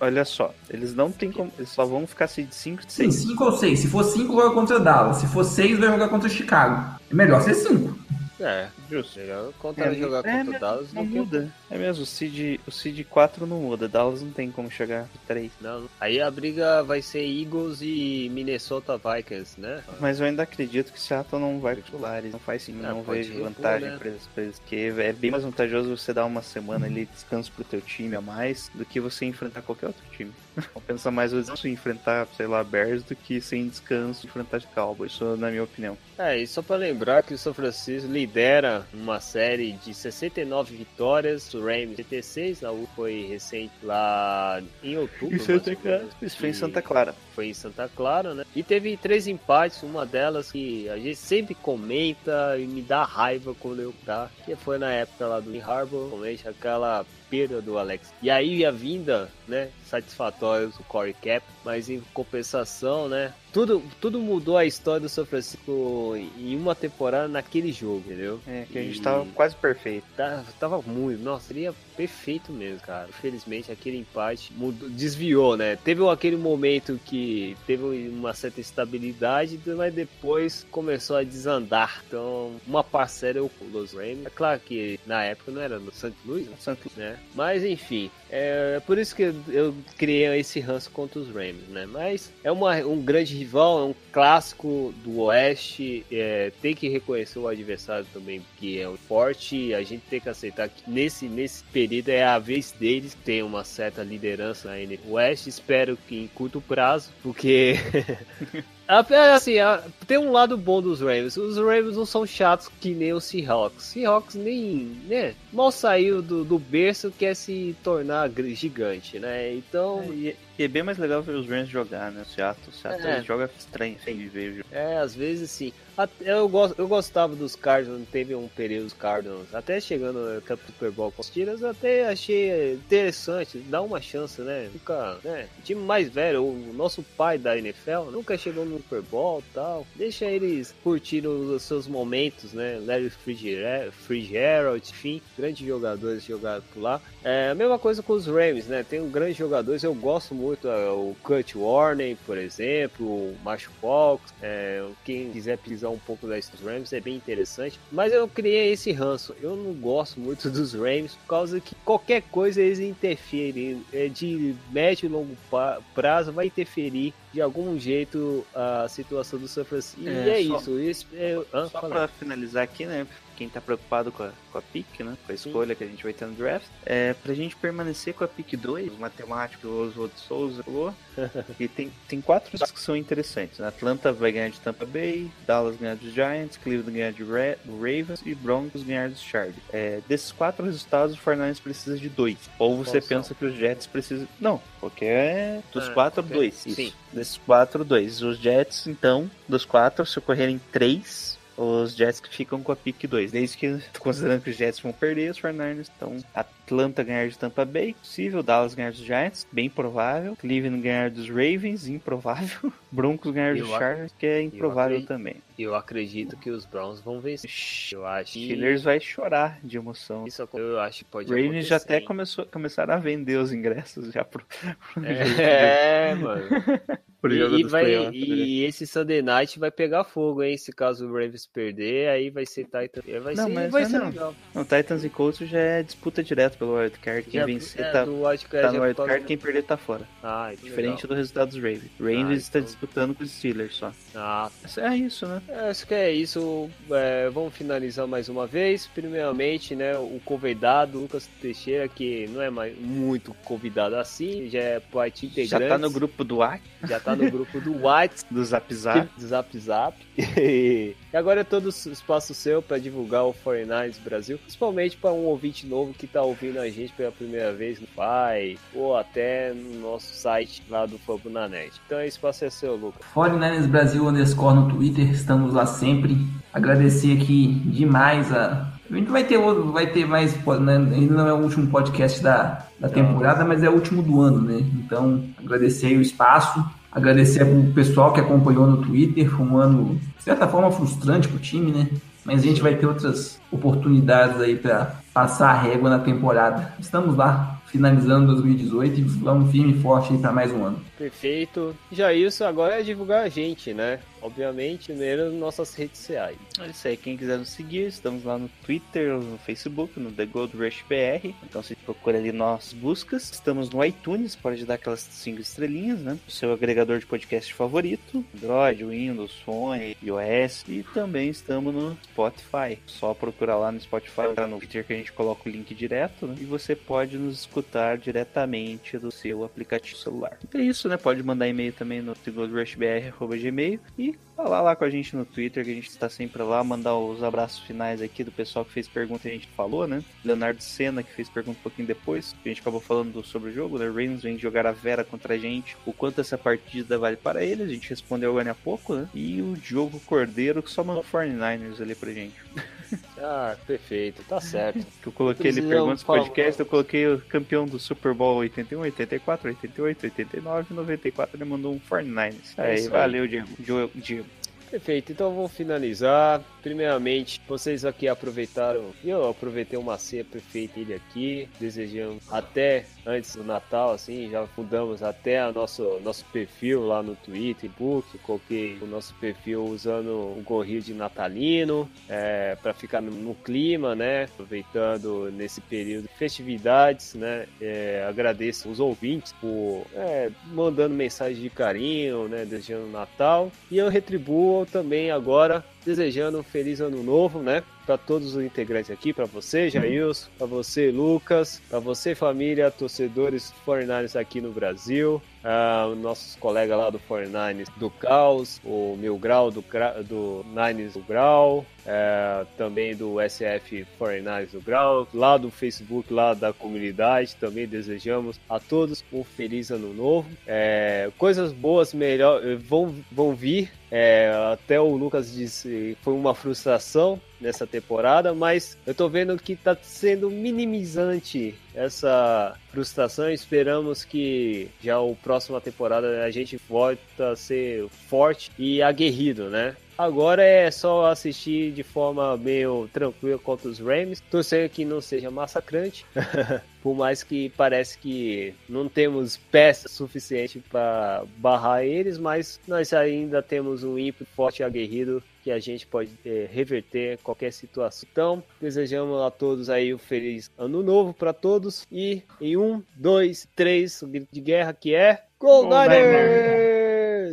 olha só. Eles não tem como. Eles só vão ficar seed 5 e sim, 6. 5 ou 6. Se for 5, joga contra Dallas. Se for 6, vai jogar contra Chicago. É melhor ser 5. É, Justo. melhor contra jogar é, contra o Dallas Não que muda. É mesmo, o seed, o seed 4 não muda. Dallas não tem como chegar de 3. Não, aí a briga vai ser Eagles e Minnesota Vikings, né? Mas eu ainda acredito que Seattle não vai titulares. Não faz sim, Ah, não vejo repor, vantagem né? pra eles, pra eles. Porque é bem mais vantajoso você dar uma semana ali de descanso pro teu time a mais do que você enfrentar qualquer outro time. Compensa mais o descanso em enfrentar, sei lá, Bears do que sem descanso enfrentar Cowboys. Isso na minha opinião. É, e só pra lembrar que o São Francisco lidera uma série de 69 vitórias, o Rams 76, a U foi recente lá em outubro. Clara. menos, Isso foi em Santa Clara. Foi em Santa Clara, né? E teve três empates, uma delas que a gente sempre comenta e me dá raiva quando eu tá, que foi na época lá do Harbor, realmente aquela perda do Alex. E aí a vinda, né, satisfatória do Corey Cap, mas em compensação, né, tudo, tudo mudou a história do São Francisco em uma temporada naquele jogo, entendeu? É, que a gente E- tava quase perfeito. Tá- Tava muito, nossa, seria perfeito mesmo, cara. Infelizmente, aquele empate mudou- desviou, né? Teve aquele momento que teve uma certa estabilidade, mas depois começou a desandar. Então, uma parcela eu com os Rams. É claro que na época não era no St. Louis, né? Né? Mas enfim, é por isso que eu- eu criei esse ranço contra os Rams, né? Mas é uma, um grande rival, é um clássico do Oeste, é, tem que reconhecer o adversário também, que é o forte, e a gente tem que aceitar que nesse, nesse período é a vez deles ter uma certa liderança no Oeste, espero que em curto prazo, porque assim, a- tem um lado bom dos Ravens. Os Ravens não são chatos que nem os Seahawks. Seahawks nem, né? Mal saiu do, do berço quer se tornar gigante, né? Então, E, e é bem mais legal ver os Rams jogar, né? O Seattle, o Seattle É. joga estranho, viver. é, às vezes sim. Até Eu, gosto, eu gostava dos Cardinals, teve um período dos Cardinals, até chegando no campo do Super Bowl com os Tiras, até achei interessante, dá uma chance, né? Nunca, né? O time mais velho, o nosso pai da NFL, nunca chegou no Super Bowl tal. Deixa eles curtir os seus momentos, né? Larry Fitzgerald, enfim, grandes jogadores jogaram por lá. É a mesma coisa com os Rams, né? Tem um grandes jogadores, eu gosto muito, é, o Kurt Warner, por exemplo, o Macho Fox, é, quem quiser pisar um pouco da história dos Rams é bem interessante. Mas eu criei esse ranço. Eu não gosto muito dos Rams por causa que qualquer coisa eles interferem. É, de médio e longo prazo vai interferir de algum jeito a situação do San Francisco. E É, é, só- isso. Esse, é? Só Fala. pra finalizar aqui, né? Quem tá preocupado com a, com a pick, né? Com a escolha que a gente vai ter no draft. É, pra gente permanecer com a pick 2, o matemático Oswald Souza falou. e tem, tem quatro resultados que são interessantes. né? Atlanta vai ganhar de Tampa Bay, Dallas ganhar dos Giants, Cleveland ganhar de Ra- Ravens e Broncos ganhar dos Chargers. É, desses quatro resultados, o Fortnite precisa de dois. Ou você Qual são? pensa que os Jets precisam. Não, qualquer. Dos Ah, quatro, qualquer- dois. Isso. sim. Desses quatro, dois. Os Jets, então, dos quatro, se ocorrerem três, os Jets que ficam com a pick 2. Desde que, considerando que os Jets vão perder, os 49ers estão Atlanta ganhar de Tampa Bay, possível, Dallas ganhar dos Giants, bem provável, Cleveland ganhar dos Ravens, improvável, Broncos ganhar dos Eu Chargers, que é improvável acredito. também. Eu acredito que os Browns vão vencer. Eu acho que Steelers vai chorar de emoção. isso eu acho que pode Ravens já até hein? começou, começaram a vender os ingressos já pro, pro É, mano. E, e vai, né? e esse Sunday Night vai pegar fogo, hein? Se caso o Ravens perder, aí vai ser Titan. Vai Não, ser, mas vai não, ser não. Não, Titans e Colts já é disputa direto pelo wildcard. Quem Já- vencer é, tá, Wildcard tá no wildcard, quem perder tá fora. Ah, Diferente legal. do resultado dos Ravens. Ravens Ah, está então- disputando com os Steelers só. Ah, É isso, né? É, Acho que é isso. É, vamos finalizar mais uma vez. Primeiramente, né, o convidado, Lucas Teixeira, que não é mais muito convidado assim, já é parte integrante. Já tá no grupo do AC, Já tá no grupo do White, do Zap Zap. do Zap Zap. e agora é todo o espaço seu para divulgar o 49ers Brasil, principalmente para um ouvinte novo que tá ouvindo a gente pela primeira vez no Pai, ou até no nosso site lá do Fabunanet. Então, esse espaço é seu, Lucas. 49ers Brasil underscore no Twitter, estamos lá sempre. Agradecer aqui demais a. A gente vai ter outro, vai ter mais, né? ainda não é o último podcast da, da temporada, mas é o último do ano, né? Então, agradecer o espaço, agradecer o pessoal que acompanhou no Twitter, foi um ano, de certa forma, frustrante pro time, né? Mas a gente vai ter outras oportunidades aí para passar a régua na temporada. Estamos lá, finalizando 2018 e vamos firme e forte para mais um ano. Perfeito. Já isso agora é divulgar a gente, né? Obviamente, nas nossas redes sociais. É isso aí, quem quiser nos seguir, estamos lá no Twitter, no Facebook, no The Gold Rush BR. Então você procura ali nossas buscas. Estamos no iTunes, pode dar aquelas cinco estrelinhas, né? O seu agregador de podcast favorito, Android, Windows, Sony, iOS. E também estamos no Spotify. Só procurar lá no Spotify, entrar no Twitter que a gente coloca o link direto, né? E você pode nos escutar diretamente do seu aplicativo celular. Então é isso, né? Pode mandar e-mail também no thegoldrushbr.gmail e falar lá com a gente no Twitter, que a gente está sempre lá, mandar os abraços finais aqui do pessoal que fez pergunta e a gente falou, né? Leonardo Senna, que fez pergunta um pouquinho depois, a gente acabou falando sobre o jogo, né? Reigns vem jogar a Vera contra a gente, o quanto essa partida vale para ele, a gente respondeu agora há pouco, né? E o Diogo Cordeiro, que só mandou 49ers ali pra gente. Ah, perfeito, tá certo. Que eu coloquei ele perguntas podcast, eu coloquei o campeão do Super Bowl 81, 84, 88, 89, 94, ele mandou um 49ers. É Aí, isso aí. valeu, Diego. Diego. Diego. Perfeito, então vou finalizar. Primeiramente, vocês aqui aproveitaram, eu aproveitei uma ceia perfeita ele aqui, desejando até antes do Natal, assim, já fundamos até a nosso, nosso perfil lá no Twitter, book, coloquei o nosso perfil usando o gorrinho de natalino, é, para ficar no, no clima, né, aproveitando nesse período de festividades, né, é, agradeço os ouvintes por é, mandando mensagem de carinho, né, desejando Natal, e eu retribuo também agora desejando um feliz ano novo, né? Para todos os integrantes aqui, para você, Jailson, para você, Lucas, para você, família, torcedores 49ers aqui no Brasil. Ah, nossos colegas lá do 49ers do Caos, o Mil Grau do, do Nines do Grau, é, também do SF 49ers do Grau, lá do Facebook, lá da comunidade, também desejamos a todos um feliz ano novo. É, coisas boas melhor vão, vão vir. É, até o Lucas disse foi uma frustração nessa temporada, mas eu tô vendo que tá sendo minimizante essa frustração. Esperamos que já o próxima temporada a gente volta a ser forte e aguerrido, né? Agora é só assistir de forma meio tranquila contra os Rams. Torcer que não seja massacrante. Por mais que parece que não temos peças suficiente para barrar eles, mas nós ainda temos um ímpeto forte e aguerrido que a gente pode eh, reverter qualquer situação. Então, desejamos a todos aí um feliz ano novo para todos e em um, dois, três, o grito de guerra que é Go Go Niners!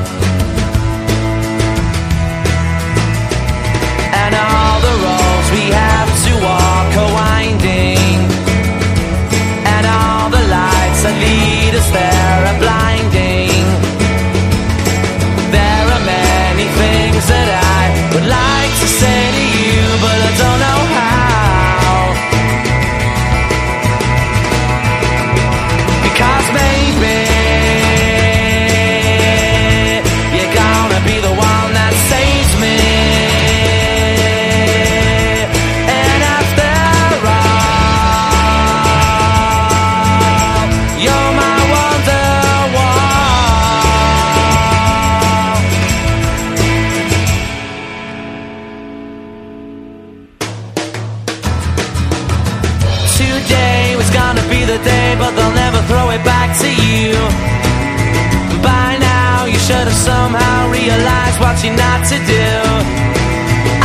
You. By now, you should have somehow realized what you're not to do.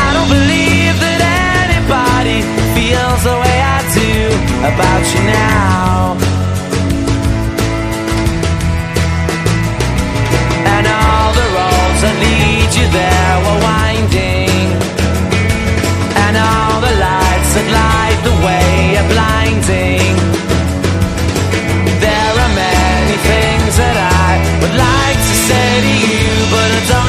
I don't believe that anybody feels the way I do about you now. And all the roads that lead you there were winding. And all to you, but I don't